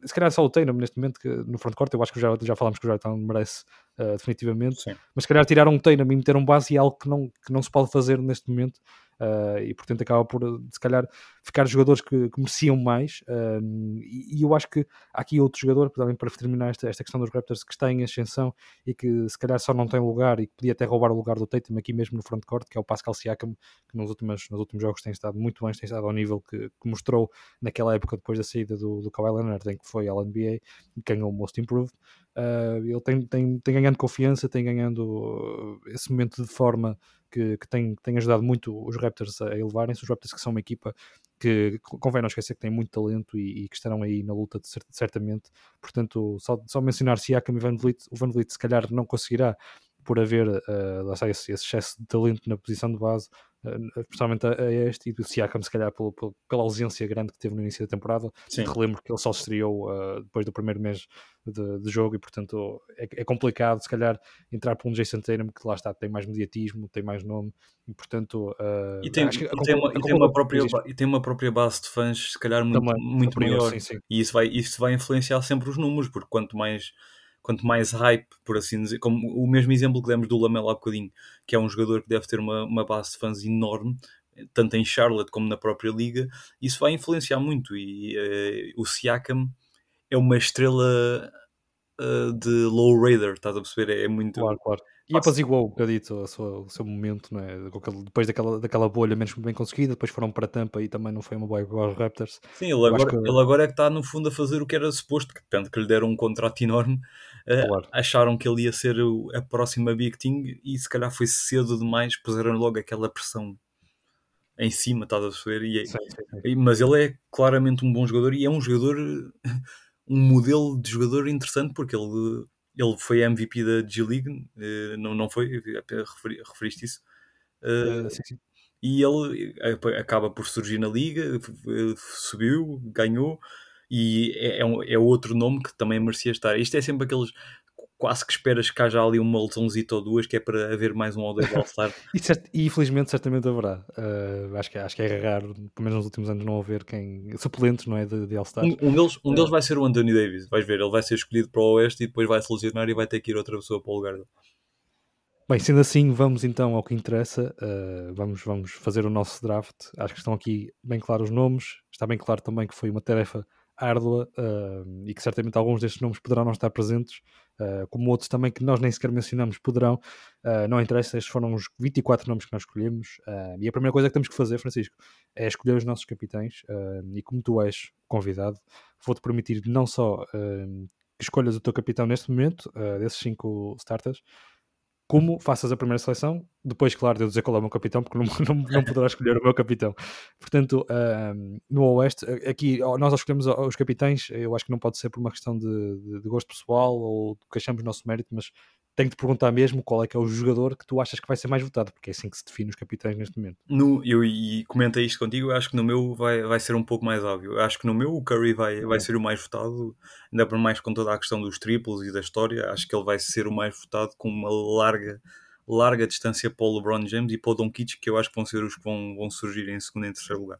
se calhar só o Tatum neste momento que, no frontcourt, eu acho que já, já falámos que o Jordan merece uh, definitivamente, Sim. mas se calhar tiraram um Tatum e meter um base é algo que não, que não se pode fazer neste momento uh, e portanto acaba por se calhar ficar jogadores que, que mereciam mais. Um, e, e, eu acho que há aqui outro jogador, também para terminar esta, esta questão dos Raptors, que está em ascensão e que se calhar só não tem lugar e que podia até roubar o lugar do Tatum aqui mesmo no frontcourt, que é o Pascal Siakam, que nos últimos, nos últimos jogos tem estado muito bem, tem estado ao nível que, que mostrou naquela época depois da saída do, do Kawhi Leonard, em que foi ao NBA e ganhou o Most Improved. Uh, ele tem, tem, tem ganhando confiança, tem ganhando esse momento de forma que, que tem, tem ajudado muito os Raptors a elevarem-se. Os Raptors que são uma equipa que convém não esquecer que tem muito talento e, e que estarão aí na luta de, certamente. Portanto, só, só mencionar Siakam e Van Vliet, o Van Vliet se calhar não conseguirá por haver uh, esse, esse, excesso de talento na posição de base, especialmente a, a, este, e do Siakam, se calhar pelo, pelo, pela ausência grande que teve no início da temporada. Sim. Relembro que ele só se estreou uh, depois do primeiro mês de, de jogo e, portanto, é, é, complicado, se calhar, entrar por um Jason Tatum que lá está, tem mais mediatismo, tem mais nome, e, portanto. e, tem, e, tem uma, e, tem uma própria, e tem uma própria base de fãs, se calhar, muito, Também, muito maior. Sim, sim. E isso vai, isso vai influenciar sempre os números, porque quanto mais quanto mais hype, por assim dizer, como o mesmo exemplo que demos do Lamelo há bocadinho, que é um jogador que deve ter uma, uma base de fãs enorme, tanto em Charlotte como na própria liga, isso vai influenciar muito. E uh, o Siakam é uma estrela uh, de low raider, estás a perceber? É, é muito. Claro, claro. E apaziguou um bocadito o seu, o seu momento, é? depois daquela, daquela bolha menos bem conseguida, depois foram para Tampa e também não foi uma boa igual aos Raptors. Sim, ele agora, que... ele agora é que está no fundo a fazer o que era suposto, que tanto que lhe deram um contrato enorme, claro. uh, acharam que ele ia ser a próxima Big Thing e se calhar foi cedo demais, puseram logo aquela pressão em cima, estás a perceber? E, sim, sim, sim. Mas ele é claramente um bom jogador e é um jogador, [laughs] um modelo de jogador interessante porque ele ele foi MVP da G-League, uh, não, não foi? Referi, referiste isso? Uh, sim, sim. E ele acaba por surgir na liga, subiu, ganhou, e é, é, é outro nome que também merecia estar. Isto é sempre aqueles quase que esperas que haja ali uma lesãozita ou duas que é para haver mais um ou dois All-Star. [laughs] e, cert, e infelizmente certamente haverá. Uh, acho, que, acho que é raro, pelo menos nos últimos anos, não haver quem. suplentes, não é? De, de All-Star. Um, um, deles, um uh, deles vai ser o Anthony Davis, vais ver, ele vai ser escolhido para o Oeste e depois vai se lesionar e vai ter que ir outra pessoa para o lugar dele. Bem, sendo assim, vamos então ao que interessa. Uh, vamos, vamos fazer o nosso draft. Acho que estão aqui bem claros os nomes. Está bem claro também que foi uma tarefa árdua uh, e que certamente alguns destes nomes poderão não estar presentes, uh, como outros também que nós nem sequer mencionamos poderão. Uh, não interessa, estes foram os 24 nomes que nós escolhemos. e a primeira coisa que temos que fazer, Francisco, é escolher os nossos capitães. e como tu és convidado, vou-te permitir não só que escolhas o teu capitão neste momento, desses cinco starters, como faças a primeira seleção, depois, claro, de eu dizer qual é o meu capitão, porque não, [laughs] não, não poderá escolher o meu capitão. Portanto, no Oeste, aqui nós escolhemos os capitães, eu acho que não pode ser por uma questão de, de, de gosto pessoal ou que achamos nosso mérito, mas tenho te perguntar mesmo qual é que é o jogador que tu achas que vai ser mais votado, porque é assim que se define os capitães neste momento. No, eu e comentei isto contigo, eu acho que no meu vai, vai ser um pouco mais óbvio. Eu acho que no meu o Curry vai, vai ser o mais votado, ainda por mais com toda a questão dos triplos e da história, acho que ele vai ser o mais votado com uma larga larga distância para o LeBron James e para o Doncic, que eu acho que vão ser os que vão, vão surgir em segundo e terceiro lugar.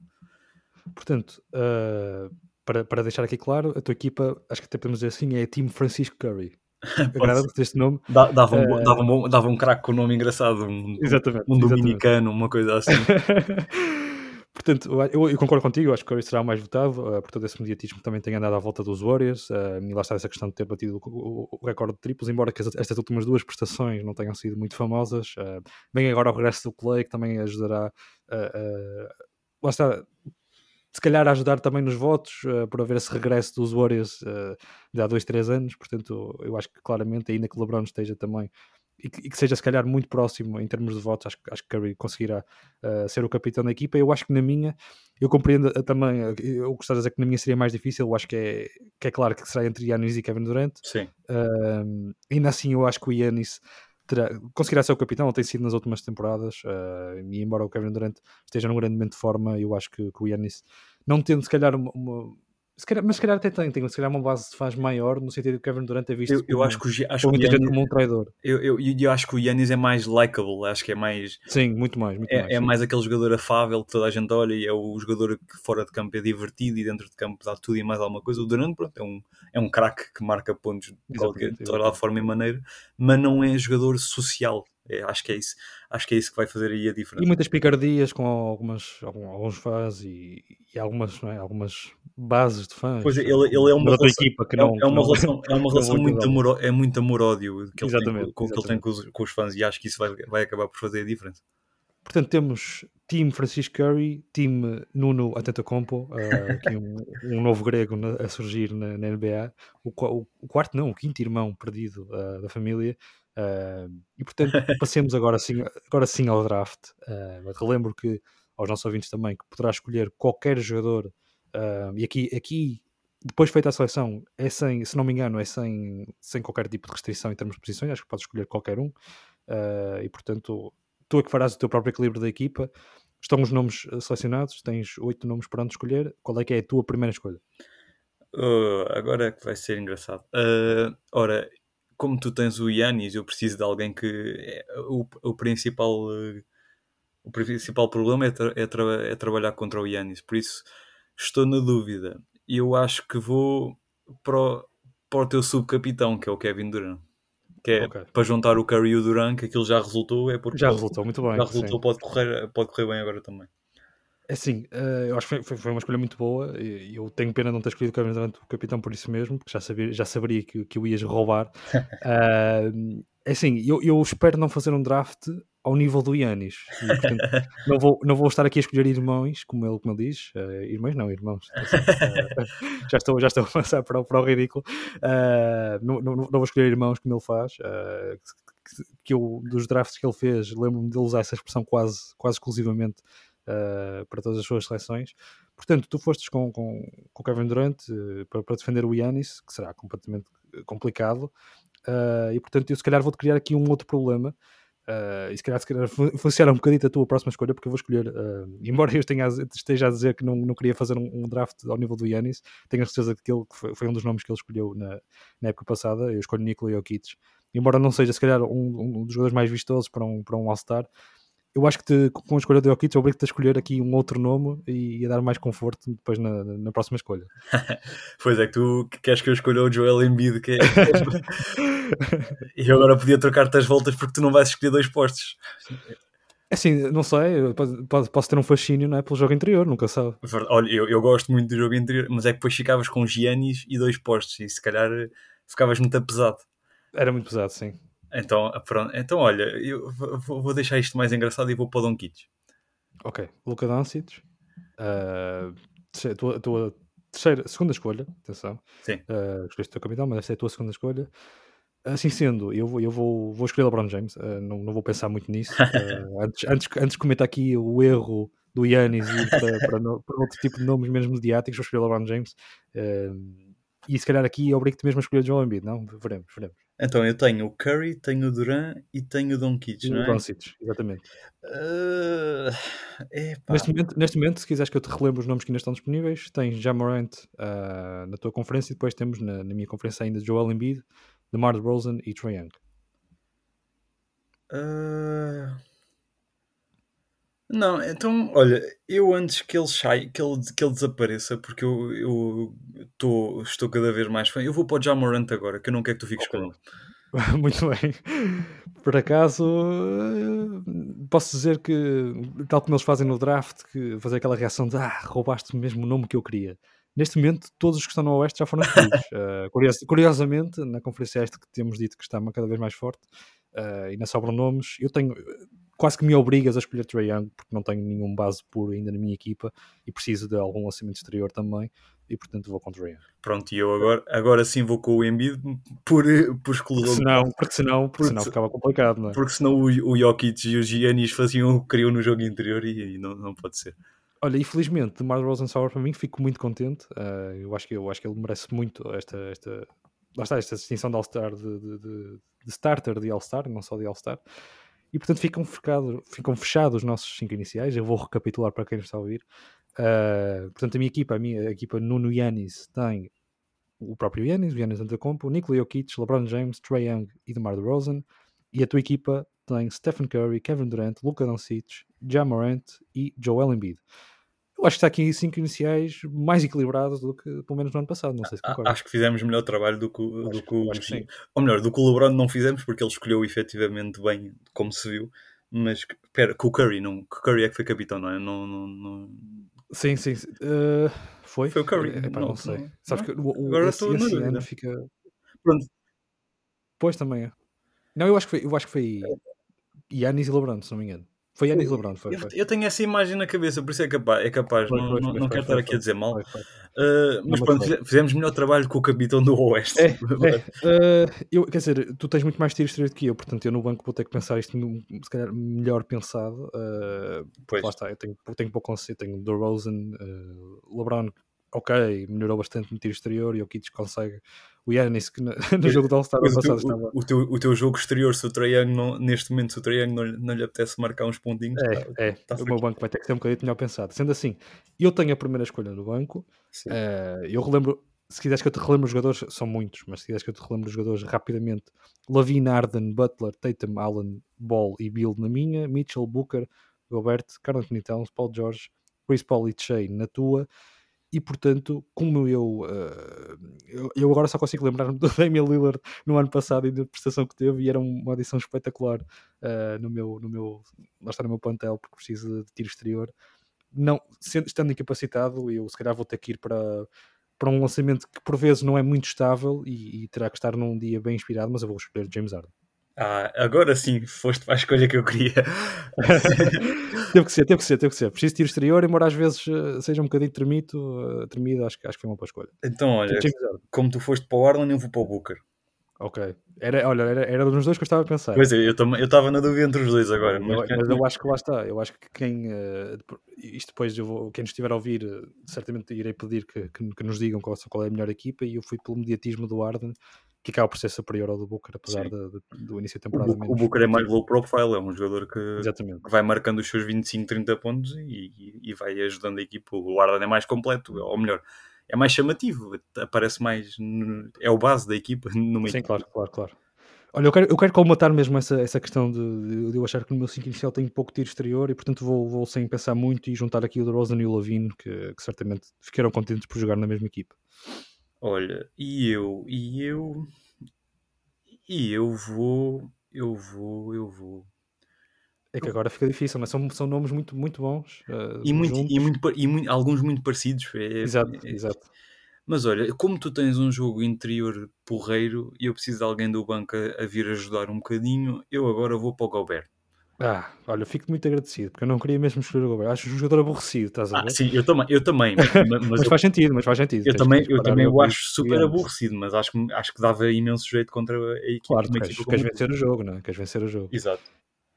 Portanto, uh, para, para deixar aqui claro, a tua equipa, acho que até podemos dizer assim, é Team Francisco Curry. [laughs] Agrada-te este nome? Dava um, uh... dava um, dava um craque com um nome engraçado, um, exatamente, um dominicano, exatamente. uma coisa assim. [laughs] Portanto, eu, eu, concordo contigo, acho que o Curry será o mais votado, uh, por todo esse mediatismo que também tem andado à volta dos Warriors, uh, e lá está essa questão de ter batido o, o, o recorde de triplos, embora que estas últimas duas prestações não tenham sido muito famosas. Uh, vem agora o regresso do Clay, que também ajudará uh, lá está, se calhar ajudar também nos votos uh, por haver esse regresso dos Warriors uh, de há dois, três anos. Portanto, eu acho que claramente, ainda que o LeBron esteja também e que, e que seja se calhar muito próximo em termos de votos, acho, acho que Curry conseguirá uh, ser o capitão da equipa. Eu acho que na minha, eu compreendo também, eu gostaria de dizer que na minha seria mais difícil. Eu acho que é, que é claro que será entre Yannis e Kevin Durant. Sim. ainda assim, eu acho que o Yannis terá, conseguirá ser o capitão, tem sido nas últimas temporadas, uh, e embora o Kevin Durant esteja num grande momento de forma, eu acho que, que o Yannis, não tendo se calhar uma se calhar, mas se calhar até tem, tem se calhar uma base de fãs maior, no sentido que o Kevin Durant é visto eu, eu como, acho que o, acho que Giannis, como um traidor. Eu, eu, eu, acho que o Yannis é mais likable, acho que é mais. Sim, muito mais. Muito é, mais, é mais aquele jogador afável que toda a gente olha e é o jogador que fora de campo é divertido e dentro de campo dá tudo e mais alguma coisa. O Durant, pronto, é um, é um craque que marca pontos de, qualquer, de toda a forma e maneira, mas não é jogador social. É, acho, que é isso, acho que é isso que vai fazer aí a diferença. E muitas picardias com algumas, alguns fãs e, e algumas, é? algumas bases de fãs. Pois é, ele, ele é uma relação, equipa que não, é, é uma não, relação, é uma [laughs] relação muito, amor, é muito amor-ódio que, ele tem, com, que ele tem com os, com os fãs e acho que isso vai, vai acabar por fazer a diferença. Portanto, temos Team Francisco Curry, Team Nuno Atentacompo, uh, [laughs] aqui um, um, novo grego a surgir na, na NBA, o, o, o, quarto não, o quinto irmão perdido uh, da família, uh, e portanto passemos agora sim, agora sim ao draft. Uh, relembro que aos nossos ouvintes também que poderá escolher qualquer jogador, e aqui, aqui depois feita a seleção, é sem, se não me engano, é sem, sem qualquer tipo de restrição em termos de posições, acho que pode escolher qualquer um, e portanto tu é que farás o teu próprio equilíbrio da equipa. Estão os nomes eh, selecionados, tens oito nomes para onde escolher. Qual é que é a tua primeira escolha? Uh, agora é que vai ser engraçado. Uh, ora, como tu tens o Yanis, eu preciso de alguém que. É, o, o, principal, uh, o principal problema é, tra é, tra é, trabalhar contra o Yanis, por isso estou na dúvida. Eu acho que vou para o, para o teu subcapitão, que é o Kevin Durant que é okay. para juntar o Curry e o Duran, que aquilo já resultou, é porque já resultou muito bem. Já resultou, pode correr, pode correr bem agora também. É assim, uh, eu acho que foi, foi, uma escolha muito boa eu tenho pena de não ter escolhido o capitão por isso mesmo, porque já, sabia, já saberia que, que o ias roubar. [laughs] Uh, é assim, eu, eu espero não fazer um draft ao nível do Yanis. Portanto, [laughs] não, vou, não vou estar aqui a escolher irmãos, como ele, como ele diz. Uh, irmãos não, irmãos. Uh, [laughs] já, estou, já estou a passar para o, para o ridículo. Uh, não, não, não, vou escolher irmãos como ele faz. que, que eu, dos drafts que ele fez, lembro-me de usar essa expressão quase, quase exclusivamente para todas as suas seleções. Portanto, tu fostes com, com, com o Kevin Durant para, para defender o Yanis, que será completamente complicado. e portanto, eu se calhar vou-te criar aqui um outro problema Uh, e se calhar, se calhar funciona um bocadinho a tua próxima escolha, porque eu vou escolher, uh, embora eu tenha, esteja a dizer que não, não queria fazer um, um draft ao nível do Yanis, tenho a certeza que ele que foi, foi, um dos nomes que ele escolheu na, na época passada. Eu escolho Nikola Jokic, embora não seja, se calhar, um, um dos jogadores mais vistosos para um, para um All-Star. Eu acho que te, com a escolha do Jokic, obrigo-te a escolher aqui um outro nome e, a dar mais conforto depois na, na próxima escolha. [laughs] pois é, que tu queres que eu escolha o Joel Embiid, que é e eu agora podia trocar-te as voltas porque tu não vais escolher dois postos. É assim, não sei, pode, posso ter um fascínio não é, pelo jogo interior, nunca sabe. Olha, eu, eu gosto muito do jogo interior, mas é que depois ficavas com Giannis e dois postos e se calhar ficavas muito pesado. Era muito pesado, sim. Então, pronto. então olha, eu vou, deixar isto mais engraçado e vou para o Doncic. Ok, Luka Doncic. Uh, a tua, a tua terceira, segunda escolha, atenção. Sim. Uh, escolheste o teu capitão, mas esta é a tua segunda escolha. Assim sendo, eu vou, eu vou, vou escolher LeBron James, uh, não, não vou pensar muito nisso. Uh, [laughs] antes, antes, antes de comentar aqui o erro do Yannis e para, para, para, outro tipo de nomes menos mediáticos, vou escolher LeBron James. Uh, e se calhar aqui obrigo-te mesmo a escolher o Joel Embiid, não? Veremos, veremos. Então eu tenho o Curry, tenho o Duran e tenho o Doncic, não é? Doncic, exatamente. Uh, neste, momento, neste momento, se quiseres que eu te relembre os nomes que ainda estão disponíveis, tens Jamorant uh, na tua conferência e depois temos na, na minha conferência ainda Joel Embiid, DeMar DeRozan e Trae Young? Uh... Não, então, olha, eu antes que ele saia, que ele, que ele desapareça, porque eu, eu tô, estou cada vez mais fã, eu vou para o Jamorant agora, que eu não quero que tu fiques okay. com ele. [laughs] Muito bem. Por acaso, posso dizer que, tal como eles fazem no draft, que fazer aquela reação de ah, roubaste mesmo o nome que eu queria. Neste momento, todos os que estão no Oeste já foram escolhidos. uh, [laughs] curios, curiosamente, na Conferência Este, que temos dito que está cada vez mais forte, uh, e não sobram nomes, eu tenho quase que me obrigas a escolher Trae Young, porque não tenho nenhum base puro ainda na minha equipa e preciso de algum lançamento exterior também, e portanto vou com Trae Young. Pronto, e eu agora, agora sim vou com o Embiid por, por exclusão. Senão, porque senão, porque, porque senão ficava complicado, não é? Porque senão o, o Jokic e os Giannis faziam o que queriam no jogo interior e, e não, não pode ser. Olha, infelizmente, de Mar Rosenauer para mim fico muito contente. Uh, eu, acho que, eu acho que ele merece muito esta, esta, lá está, esta distinção de All-Star, de, de, de, de, starter de All-Star, não só de All-Star. E portanto ficam, ficam fechados os nossos cinco iniciais. Eu vou recapitular para quem está a ouvir. Uh, portanto, a minha equipa, a minha equipa Nuno Yanis tem o próprio Yanis, o Yanis Antetokounmpo, Nikola Jokic, LeBron James, Trae Young e DeMar DeRozan. E a tua equipa tem Stephen Curry, Kevin Durant, Luka Doncic, Ja Morant e Joel Embiid Eu acho que está aqui cinco iniciais mais equilibrados do que pelo menos no ano passado. Não sei se concordas. Acho que fizemos melhor trabalho do que, do Acho que o. acho que sim. Ou melhor, do que o LeBron não fizemos porque ele escolheu efetivamente bem, como se viu. Mas, espera, que o Curry, não, que o Curry é que foi capitão, não é? Não, não, não... Sim, sim. sim. Uh, foi? Foi o Curry. Epá, não, Não, sei. não, Sabes não. que o, o, Agora esse, estou esse ano fica. Pronto, Pois também é. Não, eu acho que foi, eu acho que foi Yannis e LeBron, se não me engano. Foi Yannis e LeBron, foi. eu, foi. eu tenho essa imagem na cabeça, por isso é capaz. É capaz. Foi, não foi, não, não quero estar aqui a dizer mal. Uh, mas mas pronto, fize- fizemos melhor trabalho que o capitão do Oeste. É, [laughs] é, uh, eu, quer dizer, tu tens muito mais tiros exteriores que eu, portanto eu no banco vou ter que pensar isto se calhar melhor pensado. Uh, Pois. lá está, eu tenho, tenho pouco conceito, tenho DeRozan, uh, LeBron, ok, melhorou bastante no tiro exterior e o Kids consegue. O Yannis, que no, [laughs] no jogo do All-Star passado estava. o, teu, o teu jogo exterior, se o não, neste momento, se o Trae Young não, lhe- não lhe apetece marcar uns pontinhos, tá- É, é, tá-se o meu banco vai ter que ser um bocadinho melhor pensado. Sendo assim, eu tenho a primeira escolha no banco. Eh, eu relembro, se quiseres que eu te relembre os jogadores, são muitos, mas se quiseres que eu te relembre os jogadores rapidamente, Lavine, Arden, Butler, Tatum, Allen, Ball e Bill na minha, Mitchell, Booker, Gobert, Carl Anthony Towns, Paul George, Chris Paul e Shea na tua, e portanto, como eu, eh, eu, eu agora só consigo lembrar-me [laughs] do Damian Lillard no ano passado e da prestação que teve, e era uma adição espetacular eh, no meu, no meu, lá está no meu plantel, porque preciso de tiro exterior. Não, sendo, estando incapacitado, eu se calhar vou ter que ir para, para um lançamento que por vezes não é muito estável e, e terá que estar num dia bem inspirado, mas eu vou escolher James Harden. Ah, agora sim, foste para a escolha que eu queria. [laughs] teve que ser, teve que ser, teve que ser. Preciso de tiro exterior, embora às vezes eh, seja um bocadinho tremito, eh, tremido, acho, que- acho que foi uma boa escolha. Então, olha, como tu foste para o Arlen, eu vou para o Booker. Ok. Era, olha, era, era dos dois que eu estava a pensar. Pois é, eu estava na dúvida entre os dois agora. Eu- Mas, mas eu acho que lá está. Eu acho que quem. depo- isto depois, eu vou, quem nos estiver a ouvir, eh, certamente irei pedir que, que, que nos digam qual, qual é a melhor equipa. E eu fui pelo mediatismo do Arden, que acaba por ser superior ao do Booker, apesar de- de- do início da o, temporada. O menos Booker é mais low profile, é um jogador que, Exatamente. vai marcando os seus 25, 30 pontos e, e- e vai ajudando a equipa. O Arden é mais completo, ou melhor, é mais chamativo, aparece mais. é o base da equipa [laughs] numa Sim, equipa. claro, claro, claro. Olha, eu quero, eu quero colmatar mesmo essa, essa questão de, de eu achar que no meu 5 inicial tenho pouco tiro exterior e, portanto, vou, vou sem pensar muito e juntar aqui o DeRozan e o Lavine, que, que certamente ficaram contentes por jogar na mesma equipa. Olha, e eu, e eu, e eu vou, eu vou, eu vou. É que agora fica difícil, mas são, são nomes muito, muito bons. eh, E, muito, juntos. e, muito, e muito- alguns muito parecidos. é- Exato, é- exato. Mas olha, como tu tens um jogo interior porreiro e eu preciso de alguém do banco a, a vir ajudar um bocadinho, eu agora vou para o Gobert. Ah, olha, fico muito agradecido, porque eu não queria mesmo escolher o Gobert. Acho um jogador aborrecido, estás a Ah, ver? sim, eu também, eu também. Mas, [laughs] mas mas eu, faz sentido, mas faz sentido. eu também, eu também o acho super aborrecido, mas acho que, acho que dava imenso jeito contra a equipa. Claro, queres, queres vencer o jogo, não é? Queres vencer o jogo. Exato.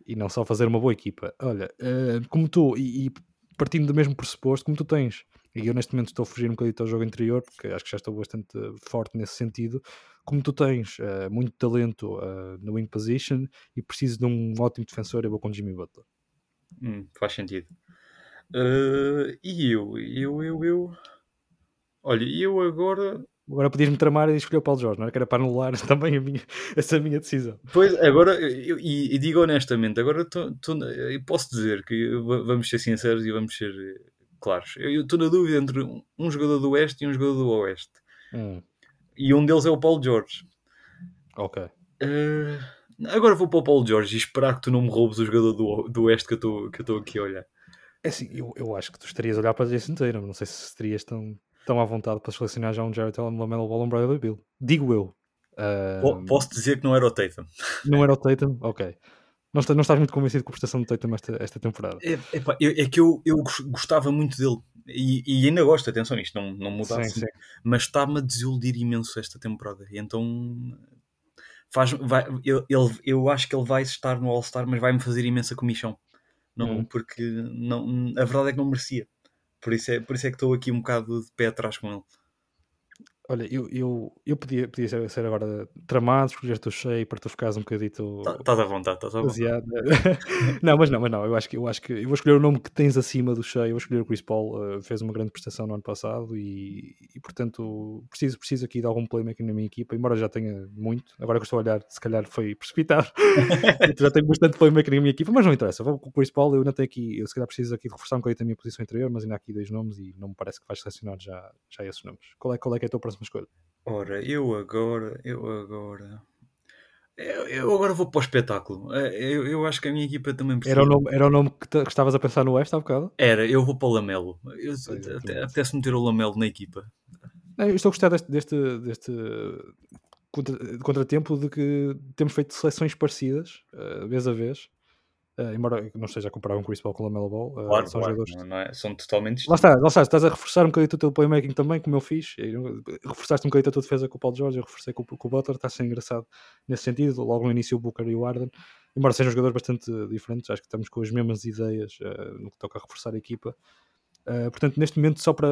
E não só fazer uma boa equipa. Olha, eh, como tu, e, e partindo do mesmo pressuposto, como tu tens, e eu neste momento estou a fugir um bocadinho ao jogo anterior, porque acho que já estou bastante forte nesse sentido, como tu tens eh, muito talento eh, no wing position e preciso de um ótimo defensor, eu vou com Jimmy Butler. Hum, faz sentido. E eu, eu, eu, eu. Olha, eu agora. Agora podias-me tramar e escolher o Paulo Jorge, não era? Que era para anular [laughs] também minha, essa minha decisão. Pois, agora, eu, e, e digo honestamente, agora tô, tô posso dizer que va- vamos ser sinceros e vamos ser eh, claros. Eu estou na dúvida entre um, um jogador do Oeste e um jogador do Oeste. Hum, E um deles é o Paulo Jorge. ok. Ah, agora vou para o Paulo Jorge e esperar que tu não me roubes o jogador do, do Oeste que eu estou aqui a olhar. É assim, eu, eu acho que tu estarias a olhar para a Jason Tatum. Não sei se estarias tão, tão à vontade para selecionar já um Jared Allen, Lamelo Ball, um Bradley Bill. Digo eu. Po- Posso dizer que não era o Tatum. não era o Tatum? Ok. Não, não estás muito convencido com a prestação do Tatum esta, esta temporada? É, eu- é que eu, eu gos- gostava muito dele e, e ainda gosto, atenção, isto não, não Sim, assim, sim. mas está-me a desiludir imenso esta temporada. E então faz, vai, eu, ele, eu acho que ele vai estar no All-Star, mas vai-me fazer imensa comissão. Não, Hum. Porque não, a verdade é que não merecia. Por isso é, por isso é que estou aqui um bocado de pé atrás com ele. Olha, eu, eu, eu podia, podia ser, agora tramado, escolher o cheio para tu ficares um bocadito Estás tá à vontade, estás à vontade. [laughs] não, mas não, mas não. Eu acho que eu acho que eu vou escolher o nome que tens acima do cheio. Eu vou escolher o Chris Paul. uh, fez uma grande prestação no ano passado e, e, portanto preciso, preciso aqui de algum playmaker na minha equipa, embora já tenha muito. Agora que eu estou a olhar, se calhar foi precipitado. [laughs] já tenho bastante playmaker na minha equipa, mas não interessa. Vou com o Chris Paul. Eu ainda tenho aqui, eu se calhar preciso aqui de reforçar um bocadinho a minha posição interior, mas ainda há aqui dois nomes e não me parece que vais selecionar já, já esses nomes. Qual é, qual é que é a tua próxima escolha? Ora, eu agora, eu agora. Eu, eu agora vou para o espetáculo. Eh, Eu, eu acho que a minha equipa também precisa. Era o nome, era o nome que, que estavas a pensar no West há bocado? Era, eu vou para o Lamelo. Eu, até- Apetece meter o Lamelo na equipa. Não, eu estou a gostar deste, deste, deste contra- contratempo de que temos feito seleções parecidas, eh, vez a vez. Eh, embora não esteja a comparar um Chris Paul com o Lamelo Ball, eh, Claro, são claro. jogadores. Não, não é? São totalmente Lá está, lá está, estás a reforçar um bocadinho o teu playmaking também, como eu fiz. Eu- Reforçaste um bocadinho a tua defesa com o Paul George, eu reforcei com, o- com o Butler, está a ser engraçado nesse sentido. Logo no início o Booker e o Arden, embora sejam jogadores bastante diferentes, acho que estamos com as mesmas ideias eh, no que toca a reforçar a equipa. Uh, portanto, neste momento, só para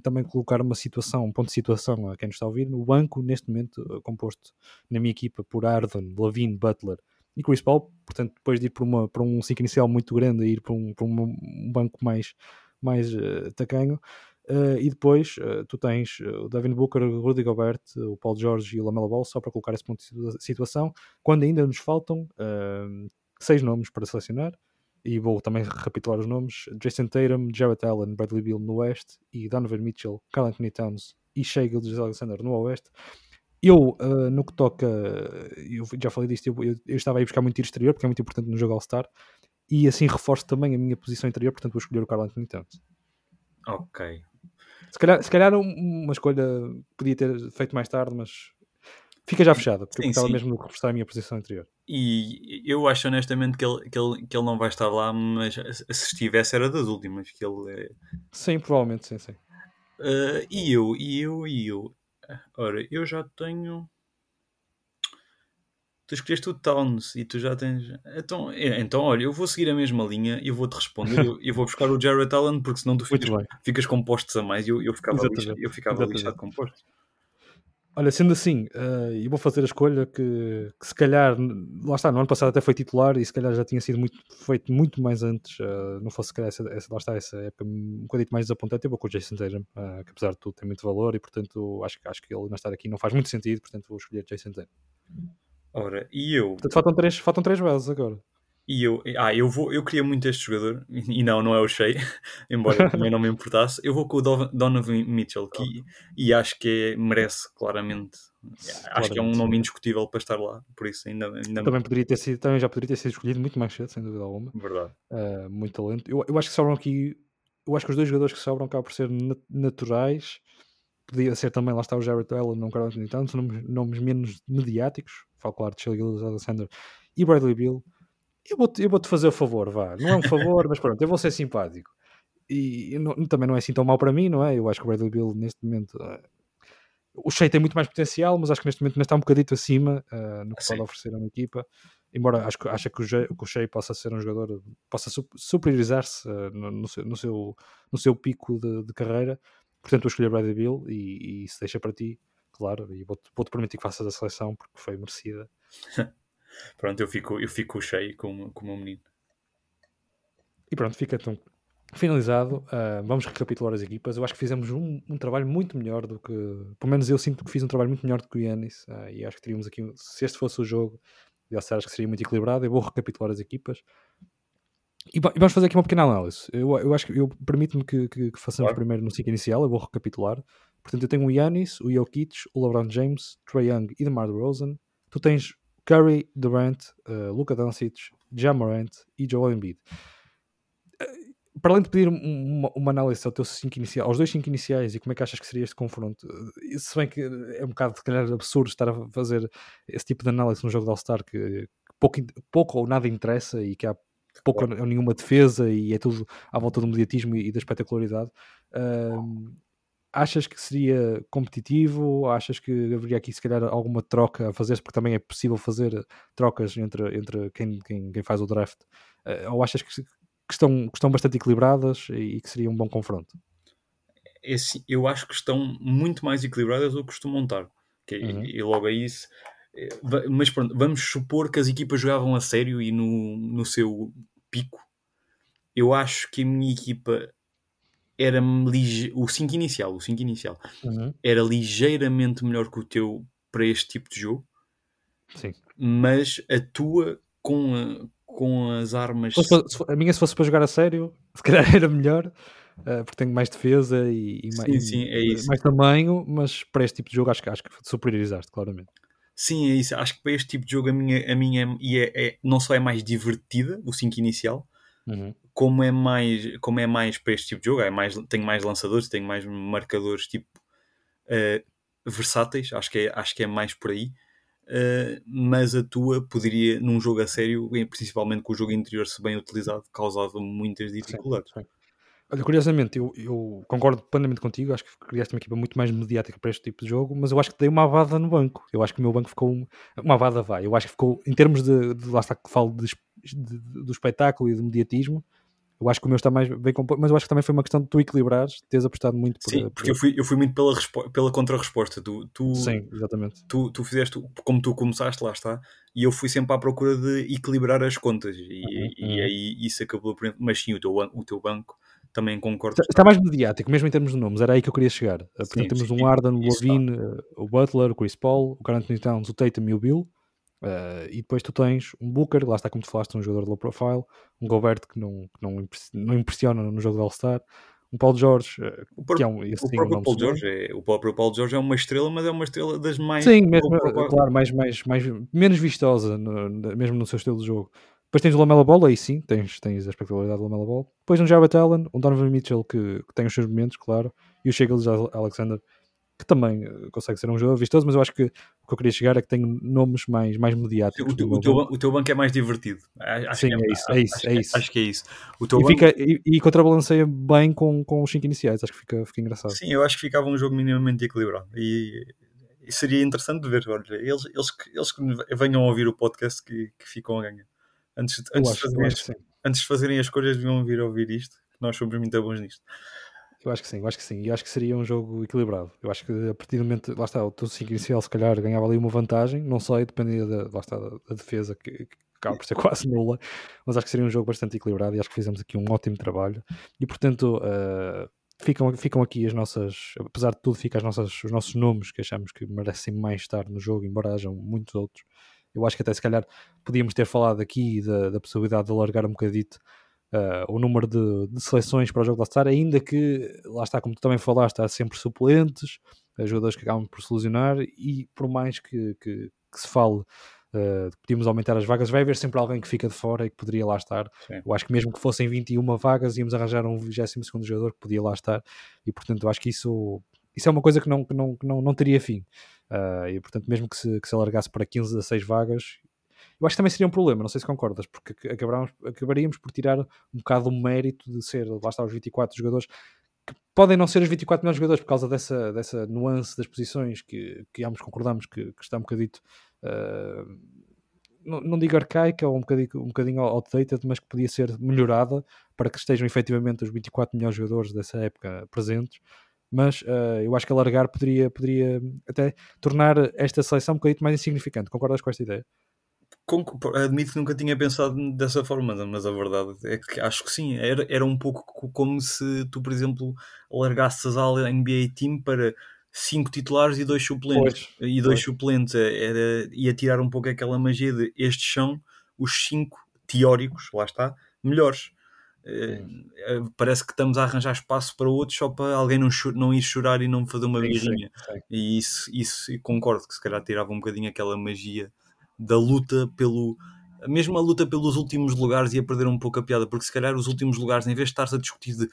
também colocar uma situação, um ponto de situação a quem nos está a ouvir, no banco, neste momento, uh, composto na minha equipa por Arden, Lavine, Butler e Chris Paul, portanto, depois de ir por, uma, por um 5 inicial muito grande, a ir para um, para um banco mais, mais uh, tacanho, uh, e depois uh, tu tens o Devin Booker, o Rudy Gobert, o Paul George e o Lamelo Ball, só para colocar esse ponto de situa- situação, quando ainda nos faltam uh, seis nomes para selecionar, e vou também recapitular os nomes: Jason Tatum, Jarrett Allen, Bradley Beal no Oeste e Donovan Mitchell, Carl Anthony Towns e Shea Gilgeous Alexander no Oeste. Eu, uh, no que toca, eu já falei disto, eu, eu, eu estava a ir buscar muito tiro exterior porque é muito importante no jogo All-Star e assim reforço também a minha posição interior, portanto vou escolher o Carl Anthony Towns. Ok. Se calhar, se calhar um- uma escolha podia ter feito mais tarde, mas fica já fechada, porque Sim, eu estava sim. mesmo a reforçar a minha posição interior. E eu acho honestamente que ele, que ele, que ele não vai estar lá, mas se estivesse era das últimas. Que ele é... Sim, provavelmente, sim, sim. Ah, e eu, e eu, e eu. Ora, eu já tenho. Tu escolheste o Towns e tu já tens. Então, é, então olha, eu vou seguir a mesma linha e eu vou-te responder. Eu, eu vou buscar o Jarrett Allen porque senão tu [laughs] ficas, ficas com postos a mais e eu, eu ficava, Exatamente, eu ficava exatamente. lixado com postos. Olha, sendo assim, eh, eu vou fazer a escolha que, que se calhar, lá está, no ano passado até foi titular e se calhar já tinha sido muito, feito muito mais antes, eh, não fosse se calhar essa, essa, lá está, essa época um bocadinho mais desapontante, eu vou com o Jason Tatum, eh, que apesar de tudo tem muito valor e portanto acho, que- acho que ele não estar aqui não faz muito sentido, portanto vou escolher Jason Tatum. Ora, e eu. Portanto faltam três, faltam três bases agora. E eu, ah, eu, vou, eu queria muito este jogador, e não, não é o Shea, [laughs] embora também não me importasse. Eu vou com o Donovan Mitchell, que, e acho que é- merece claramente. Acho que é um Claramente, nome indiscutível para estar lá, por isso ainda, ainda Também, poderia ter sido, também já poderia ter sido escolhido muito mais cedo, sem dúvida alguma. verdade. Uh, muito talento. Eu, eu acho que sobram aqui. Eu acho que os dois jogadores que sobram acabam por ser na- naturais. Podia ser também, lá está o Jarrett Allen, não Carl Anthony Towns, nomes, nomes menos mediáticos. Falo claro de Shea Gilgeous Alexander e Bradley Bill. Eu vou-te eu vou-te fazer o favor, vá. Não é um favor, mas pronto, eu vou ser simpático. E eu não- também não é assim tão mal para mim, não é? Eu acho que o Bradley Bill neste momento. uh, o Shea tem muito mais potencial, mas acho que neste momento ainda está um bocadito acima uh, no que Sim. pode oferecer a uma equipa. Embora acho que, acho que, o, Shea, que o Shea possa ser um jogador, possa su- superiorizar-se uh, no, no seu, no, seu, no seu pico de, de carreira. Portanto, vou escolher Bradley Bill e, e isso deixa para ti, claro. E vou-te vou-te permitir que faças a seleção porque foi merecida. [laughs] Pronto, eu fico, eu fico cheio com, com o meu menino. E pronto, fica então finalizado. Ah, vamos recapitular as equipas. Eu acho que fizemos um, um trabalho muito melhor do que. Pelo menos eu sinto que fiz um trabalho muito melhor do que o Yannis. ah, e acho que teríamos aqui. Se este fosse o jogo, eu acho que seria muito equilibrado. Eu vou recapitular as equipas. E, va- e vamos fazer aqui uma pequena análise. Eu, eu acho que eu permito-me que, que- que façamos Claro. primeiro no ciclo inicial. Eu vou recapitular. Portanto, eu tenho o Yannis, o Jokic, o LeBron James, Trae Young e DeMar DeRozan. Tu tens Curry, Durant, uh, Luka Doncic, Jamorant e Joel Embiid. Uh, para além de pedir um- uma, uma análise ao teu cinco inicial, aos dois 5 iniciais e como é que achas que seria este confronto, uh, se bem que é um bocado, se calhar, absurdo estar a fazer esse tipo de análise num jogo de All-Star que, que pouco, pouco ou nada interessa e que há pouco ou nenhuma defesa e é tudo à volta do mediatismo e, e da espetacularidade. Um, achas que seria competitivo? Achas que haveria aqui, se calhar, alguma troca a fazer? Porque também é possível fazer trocas entre, entre quem, quem, quem faz o draft. Uh, ou achas que, que estão, que estão bastante equilibradas e, e que seria um bom confronto? é assim, eu acho que estão muito mais equilibradas do que costumam estar. Que, Uhum. e, logo aí isso. eh, Mas pronto, vamos supor que as equipas jogavam a sério e no, no seu pico. Eu acho que a minha equipa era lige... o 5 inicial, o 5 inicial Uhum. era ligeiramente melhor que o teu para este tipo de jogo, Sim. mas a tua com, a- com as armas. Se fosse- se fo- a minha, se fosse para jogar a sério, [laughs] se calhar era melhor, eh, porque tenho mais defesa e, e Sim, mais, sim, é e mais tamanho, mas para este tipo de jogo acho que, acho que superiorizaste, claramente. Sim, é isso. Acho que para este tipo de jogo a minha, a minha é, e é, é- não só é mais divertida, o 5 inicial, Uhum. Como é mais, como é mais para este tipo de jogo, é mais, tenho mais lançadores, tenho mais marcadores tipo eh, versáteis, acho que, é, acho que é mais por aí. Eh, mas a tua poderia, num jogo a sério, principalmente com o jogo interior se bem utilizado, causava muitas dificuldades. Sim. Olha, curiosamente, eu, eu concordo plenamente contigo. Acho que criaste uma equipa muito mais mediática para este tipo de jogo, mas eu acho que dei uma avada no banco. Eu acho que o meu banco ficou. um- Uma avada vai. Eu acho que ficou, em termos de. de lá está que falo de- de- do espetáculo e do mediatismo. Eu acho que o meu está mais bem composto, mas eu acho que também foi uma questão de tu equilibrares, teres apostado muito por. Sim, por- porque eu fui, eu fui muito pela, pela contra-resposta. Tu, tu, Sim, exatamente. tu, tu fizeste como tu começaste, lá está, e eu fui sempre à procura de equilibrar as contas, e, Uhum, e uhum. aí isso acabou por. Mas sim, o teu, o teu banco também concordo. Está, está mais mediático, mesmo em termos de nomes, era aí que eu queria chegar. Uh, Portanto, Sim, temos sim, um Arden, o. Lavine, uh, o Butler, o Chris Paul, o Anthony Towns, o Tatum e o Bill. Uh, e depois tu tens um Booker, lá está como tu falaste, um jogador de low profile, um Gobert que não, que não, não impressiona no jogo de All-Star, um Paul George, uh, O, que é um, esse o sim, próprio nome Paul sonoro. George, é, o próprio Paul George é uma estrela, mas é uma estrela das mais. Sim, mesmo, profile. claro, mais, mais, mais, menos vistosa, no- mesmo no seu estilo de jogo. Depois tens o Lamela Ball, aí sim, tens, tens a espectacularidade do Lamela Ball. Depois um Jarrett Allen, um Donovan Mitchell que, que tem os seus momentos, claro, e o Shea Alexander, que também uh, consegue ser um jogador vistoso, mas eu acho que o que eu queria chegar é que tem nomes mais, mais mediáticos. O, o teu, o teu banco é mais divertido. Acho Sim, que é isso, é isso, acho é isso. Acho que é isso. O teu E, banco, fica, e, e contrabalanceia bem com, com os 5 iniciais, acho que fica, fica engraçado. sim, eu acho que ficava um jogo minimamente equilibrado. E, e seria interessante de ver. Olha, eles, eles, que- eles que venham a ouvir o podcast que, que ficam a ganhar. Antes, de- antes, de acho, eu fazerem as, antes de fazerem as escolhas, deviam vir a ouvir isto. que Nós somos muito bons nisto. Eu acho que sim, eu acho que sim. E acho que seria um jogo equilibrado. Eu acho que a partir do momento, lá está, o teu 5 inicial se calhar ganhava ali uma vantagem, não sei, dependia da, lá está, da, defesa que, que acaba por ser [laughs] quase nula, mas acho que seria um jogo bastante equilibrado e acho que fizemos aqui um ótimo trabalho. E portanto, eh, ficam, ficam aqui as nossas, apesar de tudo, ficam as nossas, os nossos nomes que achamos que merecem mais estar no jogo, embora hajam muitos outros. Eu acho que até se calhar podíamos ter falado aqui da, da possibilidade de alargar um bocadito uh, o número de, de, seleções para o jogo da Star, ainda que, lá está, como tu também falaste, há sempre suplentes, uh, jogadores que acabam por se lesionar, e por mais que, que, que se fale uh, que podíamos aumentar as vagas, vai haver sempre alguém que fica de fora e que poderia lá estar. Sim. Eu acho que mesmo que fossem 21 vagas, íamos arranjar um 22 jogador que podia lá estar, e portanto eu acho que isso, isso é uma coisa que não, que não, que não, não teria fim. Uh, e portanto, mesmo que se, que se alargasse para 15 a 6 vagas, eu acho que também seria um problema, não sei se concordas, porque acabaríamos por tirar um bocado o mérito de ser, lá está, os 24 jogadores que podem não ser os 24 melhores jogadores por causa dessa, dessa nuance das posições que, que ambos concordamos que, que está um bocadito, uh, não, não, digo arcaica ou um bocadinho, um bocadinho outdated, mas que podia ser melhorada para que estejam efetivamente os 24 melhores jogadores dessa época presentes. Mas uh, eu acho que alargar poderia, poderia até tornar esta seleção um bocadinho mais insignificante. Concordas com esta ideia? Admito que nunca tinha pensado dessa forma, mas a verdade é que acho que sim. Era, era um pouco como se tu, por exemplo, largasses a NBA Team para cinco titulares e dois suplentes. Pois, e dois pois. suplentes. Era, ia tirar um pouco aquela magia de estes são os cinco teóricos, lá está, melhores. Uh, parece que estamos a arranjar espaço para outros só para alguém não, não ir chorar e não fazer uma birrinha. E isso, isso concordo que se calhar tirava um bocadinho aquela magia da luta pelo. Mesmo a luta pelos últimos lugares ia perder um pouco a piada, porque se calhar os últimos lugares, em vez de estar-se a discutir de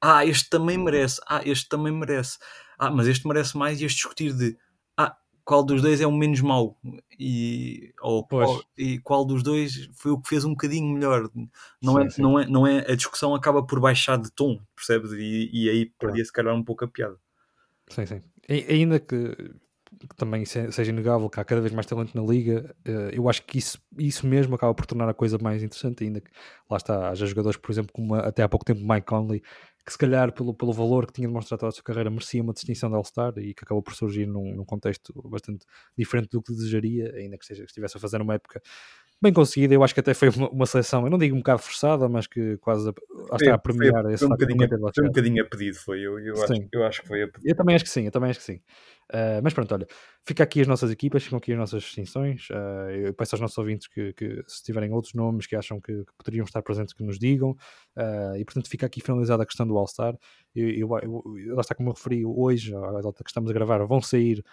ah, este também merece, ah, este também merece, ah, mas este merece mais, e este discutir de ah, qual dos dois é o menos mau e, ou qual, e qual dos dois foi o que fez um bocadinho melhor. Não, sim, é, sim. não, é, não é a discussão acaba por baixar de tom, percebes? E, e aí perdia se calhar um pouco a piada. Sim, sim. E, ainda que que também seja inegável que há cada vez mais talento na liga, eu acho que isso, isso mesmo acaba por tornar a coisa mais interessante, ainda que lá está, haja jogadores, por exemplo, como até há pouco tempo Mike Conley, que se calhar pelo, pelo valor que tinha demonstrado toda a sua carreira merecia uma distinção de All-Star e que acabou por surgir num, num, contexto bastante diferente do que desejaria, ainda que, esteja, que estivesse a fazer uma época bem conseguida. Eu acho que até foi uma, uma seleção, eu não digo um bocado forçada, mas que quase a, a, a premiar foi, esse foi um, bocadinho, foi um bocadinho a pedido, foi. Eu, eu, acho, eu acho que foi a pedido. Eu também acho que sim, eu também acho que sim. Uh, mas pronto, olha, fica aqui as nossas equipas, ficam aqui as nossas distinções. Uh, eu peço aos nossos ouvintes que, que, se tiverem outros nomes que acham que, que poderiam estar presentes, que nos digam. Uh, e portanto, fica aqui finalizada a questão do All-Star. Eu, eu, eu, lá está, como eu referi hoje, a data que estamos a gravar, vão sair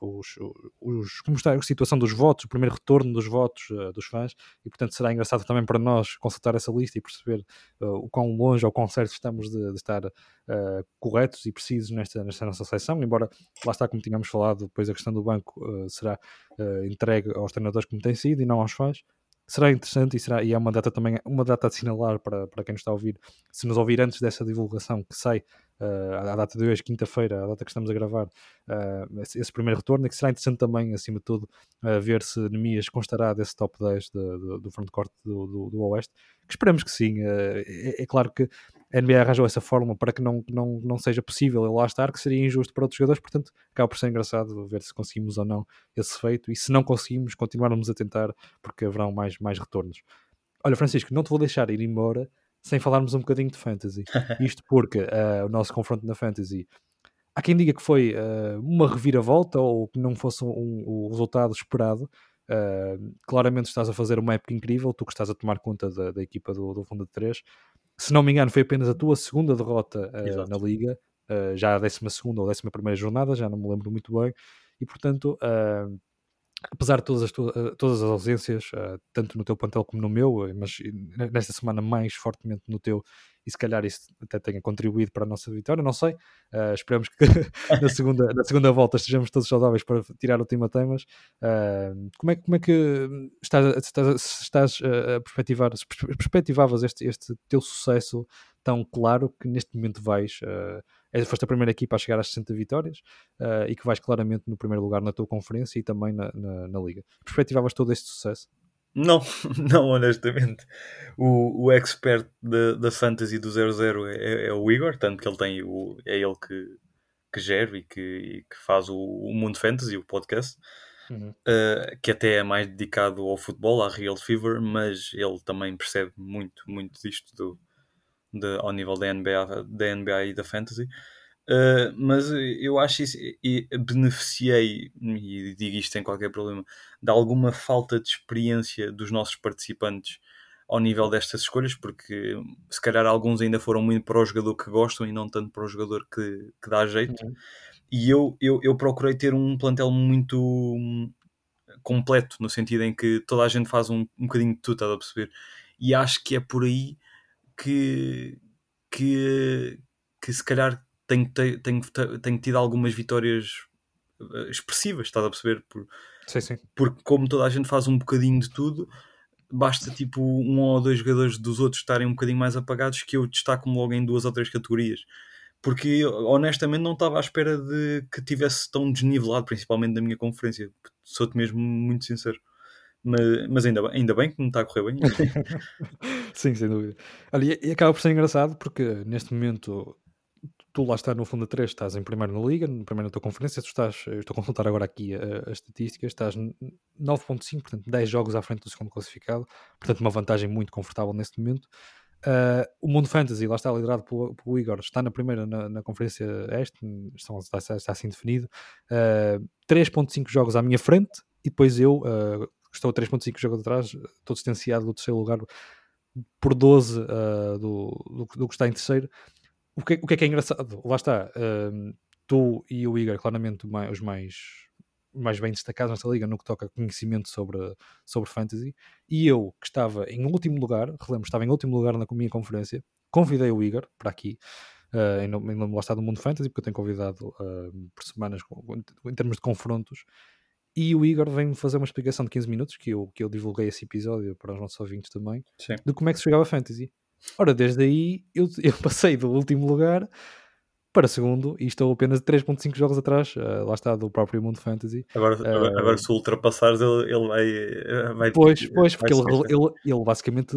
os, os, como está a situação dos votos, o primeiro retorno dos votos dos fãs. E portanto, será engraçado também para nós consultar essa lista e perceber o quão longe ou quão certo estamos de, de estar corretos e precisos nesta, nesta nossa seleção. Embora lá está, como tínhamos falado, depois a questão do banco uh, será uh, entregue aos treinadores como tem sido e não aos fãs. Será interessante e, será, e é uma data também, uma data a assinalar para, para quem nos está a ouvir, se nos ouvir antes dessa divulgação que sai uh, a data de hoje, quinta-feira, a data que estamos a gravar, uh, esse, primeiro retorno, e que será interessante também, acima de tudo, uh, ver se Nemias constará desse top 10 de, de, do frontcourt do, do, do Oeste, que esperamos que sim. É, é, claro que a NBA arranjou essa fórmula para que não, não, não seja possível ele lá estar, que seria injusto para outros jogadores, portanto, acaba por ser engraçado ver se conseguimos ou não esse feito, e se não conseguimos, continuarmos a tentar, porque haverão mais, mais retornos. Olha, Francisco, não te vou deixar ir embora sem falarmos um bocadinho de fantasy. [laughs] Isto porque uh, o nosso confronto na fantasy há quem diga que foi uh, uma reviravolta ou que não fosse um, um resultado esperado. Uh, claramente estás a fazer uma época incrível, tu que estás a tomar conta da, da equipa do, do Fundo de 3 se não me engano, foi apenas a tua segunda derrota uh, na Liga, uh, já a 12 ou 11 jornada, já não me lembro muito bem, e portanto, apesar de todas as, todas as ausências, tanto no teu plantel como no meu, mas nesta semana mais fortemente no teu, e se calhar isso até tenha contribuído para a nossa vitória, não sei. Uh, esperamos que [laughs] na, segunda, na segunda volta estejamos todos saudáveis para tirar o time a temas. Uh, como, é, como é que estás, estás, estás a perspectivar, perspectivavas este, este teu sucesso tão claro que neste momento vais. Uh, foste a primeira equipa a chegar às 60 vitórias uh, e que vais claramente no primeiro lugar na tua conferência e também na, na, na Liga. Perspectivavas todo este sucesso? Não, [laughs] não, honestamente. O, o expert da, da Fantasy do 00 é, é, o Igor, tanto que ele tem o, é ele que, que gera e que, e que faz o, o Mundo Fantasy, o podcast, uhum. uh, que até é mais dedicado ao futebol, à Real Fever, mas ele também percebe muito, muito disto do, de, ao nível da NBA, da NBA e da Fantasy. Uh, mas eu acho isso e beneficiei, e digo isto sem qualquer problema, de alguma falta de experiência dos nossos participantes ao nível destas escolhas, porque se calhar alguns ainda foram muito para o jogador que gostam e não tanto para o jogador que, que dá jeito. Uhum. E eu, eu, eu procurei ter um plantel muito hum, completo, no sentido em que toda a gente faz um, um bocadinho de tudo, estás a perceber? E acho que é por aí que, que, que se calhar tenho, tenho, tenho tido algumas vitórias eh, expressivas, estás a perceber? Por, sim, sim. Porque como toda a gente faz um bocadinho de tudo, basta tipo um ou dois jogadores dos outros estarem um bocadinho mais apagados que eu destaco-me logo em duas ou três categorias. Porque honestamente não estava à espera de que tivesse tão desnivelado, principalmente na minha conferência. Sou-te mesmo muito sincero. Mas, mas ainda, bem, ainda bem que me está a correr bem. [laughs] [laughs] Sim, sem dúvida. E acaba por ser engraçado porque neste momento tu lá está no fundo 3, estás em primeiro na liga, primeiro na tua conferência, tu estás, eu estou a consultar agora aqui as estatísticas, estás 9.5, portanto 10 jogos à frente do segundo classificado, portanto uma vantagem muito confortável neste momento. Uh, o Mundo Fantasy, lá está liderado pelo, pelo Igor, está na primeira na, na conferência este, está, está, está assim definido, uh, ah, 3.5 jogos à minha frente, e depois eu uh, estou a 3.5 jogos atrás, estou distanciado do terceiro lugar por 12 do, do, do que está em terceiro, o que, o que é que é engraçado? Lá está, um, tu e o Igor, claramente os mais, mais bem destacados nesta liga no que toca conhecimento sobre, sobre fantasy, e eu, que estava em último lugar, relembro, estava em último lugar na minha conferência, convidei o Igor para aqui, uh, em nome, lá do mundo fantasy, porque eu tenho convidado uh, por semanas em termos de confrontos, e o Igor vem-me fazer uma explicação de 15 minutos, que eu, que eu divulguei esse episódio para os nossos ouvintes também, Sim. de como é que se jogava fantasy. Ora, desde aí eu, [laughs] eu passei do último lugar para segundo e estou apenas 3.5 jogos atrás, uh, lá está, do próprio Mundo Fantasy. Agora, uh, agora se ultrapassares ele, ele vai, eh, vai... Pois, pois, porque ele, ele, ele basicamente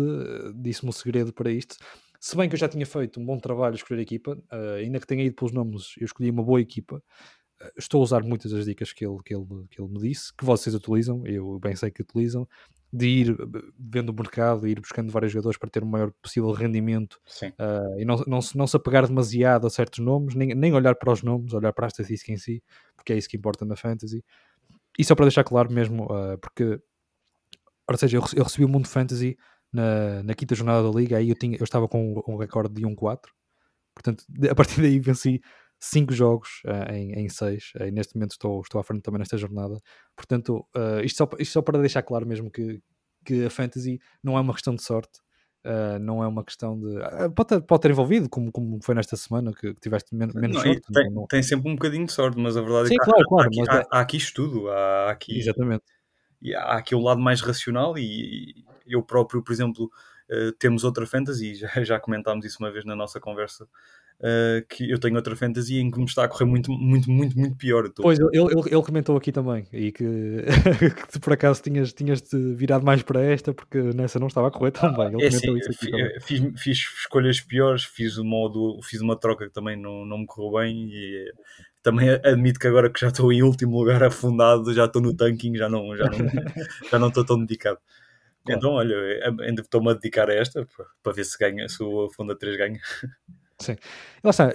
disse-me o segredo para isto. se bem que eu já tinha feito um bom trabalho a escolher a equipa, uh, ainda que tenha ido pelos nomes, eu escolhi uma boa equipa. Estou a usar muitas das dicas que ele, que, ele, que ele me disse, que vocês utilizam, eu bem sei que utilizam, de ir vendo o mercado, ir buscando vários jogadores para ter o maior possível rendimento uh, e não, não, se, não se apegar demasiado a certos nomes, nem, nem olhar para os nomes, olhar para a estatística em si, porque é isso que importa na fantasy. E só para deixar claro mesmo, uh, porque, ou seja, eu, eu recebi o Mundo Fantasy na, na quinta jornada da liga, aí eu, tinha, eu estava com um recorde de 1-4, portanto, a partir daí [laughs] venci 5 jogos uh, em 6, uh, neste momento estou, estou à frente também nesta jornada, portanto, uh, isto, só, isto só para deixar claro mesmo que, que a fantasy não é uma questão de sorte, não é uma questão de. Pode, ter, pode ter envolvido, como, como foi nesta semana, que, que tiveste men menos não, sorte. Tem, não, tem, sempre um bocadinho de sorte, mas a verdade Sim, é que claro, há, claro, há, aqui, há, é há, aqui, estudo, há aqui. Exatamente. E há aqui o lado mais racional, e eu próprio, por exemplo, temos outra fantasy, [laughs] já, já comentámos isso uma vez na nossa conversa Uh, que eu tenho outra fantasia em que me está a correr muito, muito, muito, muito pior. Pois, ele, ele, ele, comentou aqui também e que, [laughs] que por acaso tinhas, tinhas virado mais para esta porque nessa não estava a correr tão bem. Ele é assim, fiz, fiz, escolhas piores, fiz, um modo, fiz uma troca que também não, não me correu bem e também admito que agora que já estou em último lugar afundado, já estou no tanking, já não, já não, [laughs] já não estou tão dedicado. Claro. Então, olha, ainda estou-me a dedicar a esta para ver se ganha, se o Funda 3 ganha. Sim. Lá está,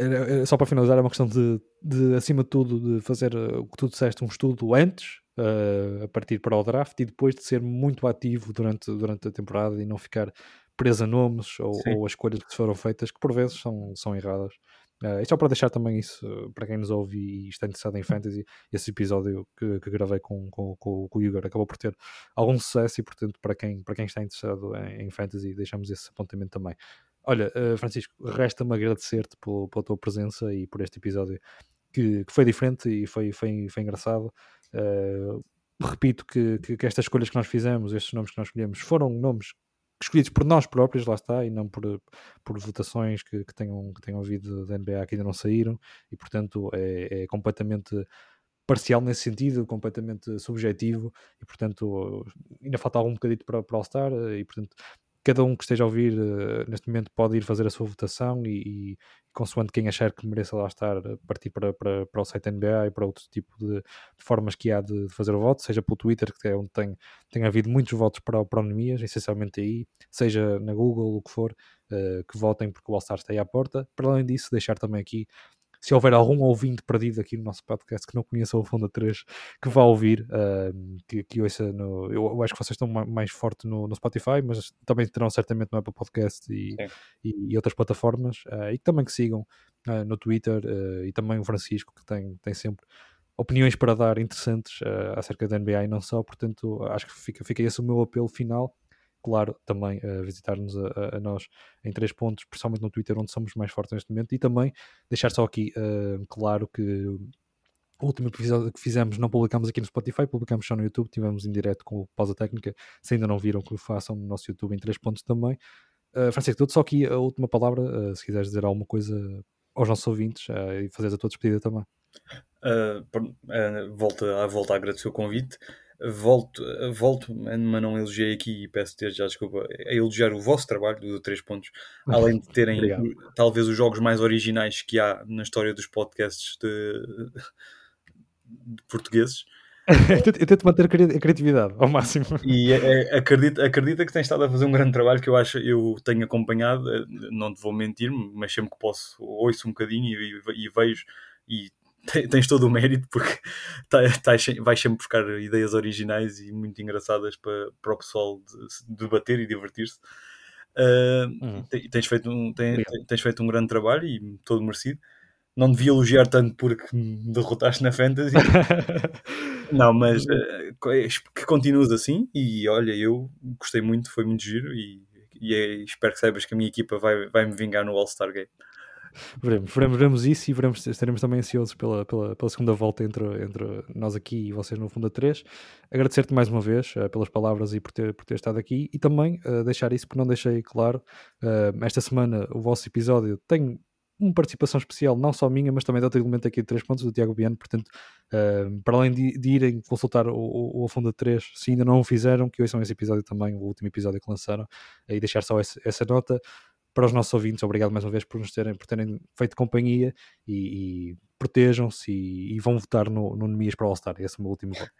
só para finalizar, é uma questão de, de acima de tudo, de fazer eh, o que tu disseste, um estudo antes, uh, a partir para o draft, e depois de ser muito ativo durante, durante a temporada e não ficar preso a nomes ou, ou as escolhas que foram feitas, que por vezes são, são erradas. Uh, e só para deixar também isso para quem nos ouve e está interessado em fantasy, esse episódio que, que gravei com, com, com, com o Igor acabou por ter algum sucesso e, portanto, para quem, para quem está interessado em, em fantasy, deixamos esse apontamento também. Olha, uh, Francisco, resta-me agradecer-te pela, tua presença e por este episódio que, que foi diferente e foi, foi, foi engraçado. Uh, repito que, que, que, estas escolhas que nós fizemos, estes nomes que nós escolhemos, foram nomes escolhidos por nós próprios, lá está, e não por, por votações que, que, tenham, que tenham havido da NBA que ainda não saíram, e portanto é, é completamente parcial nesse sentido, completamente subjetivo, e portanto ainda falta algum bocadito para, para All-Star, e portanto cada um que esteja a ouvir uh, neste momento pode ir fazer a sua votação e, e consoante quem achar que mereça lá estar, eh, partir para, para, para o site NBA e para outro tipo de, de formas que há de, de, fazer o voto, seja pelo Twitter, que é onde tem, tem havido muitos votos para, para Onemias, essencialmente aí, seja na Google, o que for, uh, que votem porque o All-Star está aí à porta. Para além disso, deixar também aqui se houver algum ouvinte perdido aqui no nosso podcast que não conheça o Fonda 3, que vá ouvir, uh, que, que ouça no. Eu, eu, acho que vocês estão mais forte no, no, Spotify, mas também terão certamente no Apple Podcast e, e, e outras plataformas, uh, e também que sigam uh, no Twitter e também o Francisco, que tem, tem sempre opiniões para dar interessantes acerca da NBA e não só, portanto acho que fica, fica esse o meu apelo final claro, também visitar-nos a, a, nós em três pontos, principalmente no Twitter, onde somos mais fortes neste momento, e também deixar só aqui uh, claro que o último episódio que fizemos não publicamos aqui no Spotify, publicamos só no YouTube, tivemos em direto com o Pausa Técnica, se ainda não viram que o façam no nosso YouTube em três pontos também. Uh, Francisco, tudo só aqui a última palavra, uh, se quiseres dizer alguma coisa aos nossos ouvintes e fazeres a tua despedida também. Uh, volto, volto a agradecer o convite volto, volto, mas não elogiei aqui e peço ter já desculpa, a elogiar o vosso trabalho do 3 pontos, [laughs] além de terem talvez os jogos mais originais que há na história dos podcasts de, de portugueses. [laughs] eu tento manter a criatividade ao máximo. E é, é, acredita, acredita que tem estado a fazer um grande trabalho que eu acho, eu tenho acompanhado, eh, não te vou mentir, mas sempre que posso ouço um bocadinho e, e, e vejo e tens todo o mérito porque [laughs] tá, tá, vais sempre buscar ideias originais e muito engraçadas para, para o pessoal de, debater e divertir-se. Uh, hum. tens, feito um, tens, tens, feito um grande trabalho e todo merecido. Não devia elogiar tanto porque me derrotaste na Fantasy. [laughs] Não, mas uh, que continues assim e olha, eu gostei muito, foi muito giro e, e é, espero que saibas que a minha equipa vai, vai me vingar no All-Star Game veremos, veremos, veremos isso e veremos, estaremos também ansiosos pela, pela, pela segunda volta entre, entre nós aqui e vocês no Fundo 3. Agradecer-te mais uma vez uh, pelas palavras e por ter, por ter estado aqui e também uh, deixar isso, porque não deixei claro, uh, esta semana o vosso episódio tem uma participação especial, não só minha, mas também de outro elemento aqui de 3 pontos, do Tiago Biano. Portanto, uh, para além de, de, irem consultar o, o, Fundo 3, se ainda não o fizeram, que hoje são esse episódio também, o último episódio que lançaram, e deixar só esse, essa nota para os nossos ouvintes, obrigado mais uma vez por nos terem, por terem feito companhia e, e protejam-se e, e, vão votar no, no Nemias para o All-Star. Esse é o meu último voto.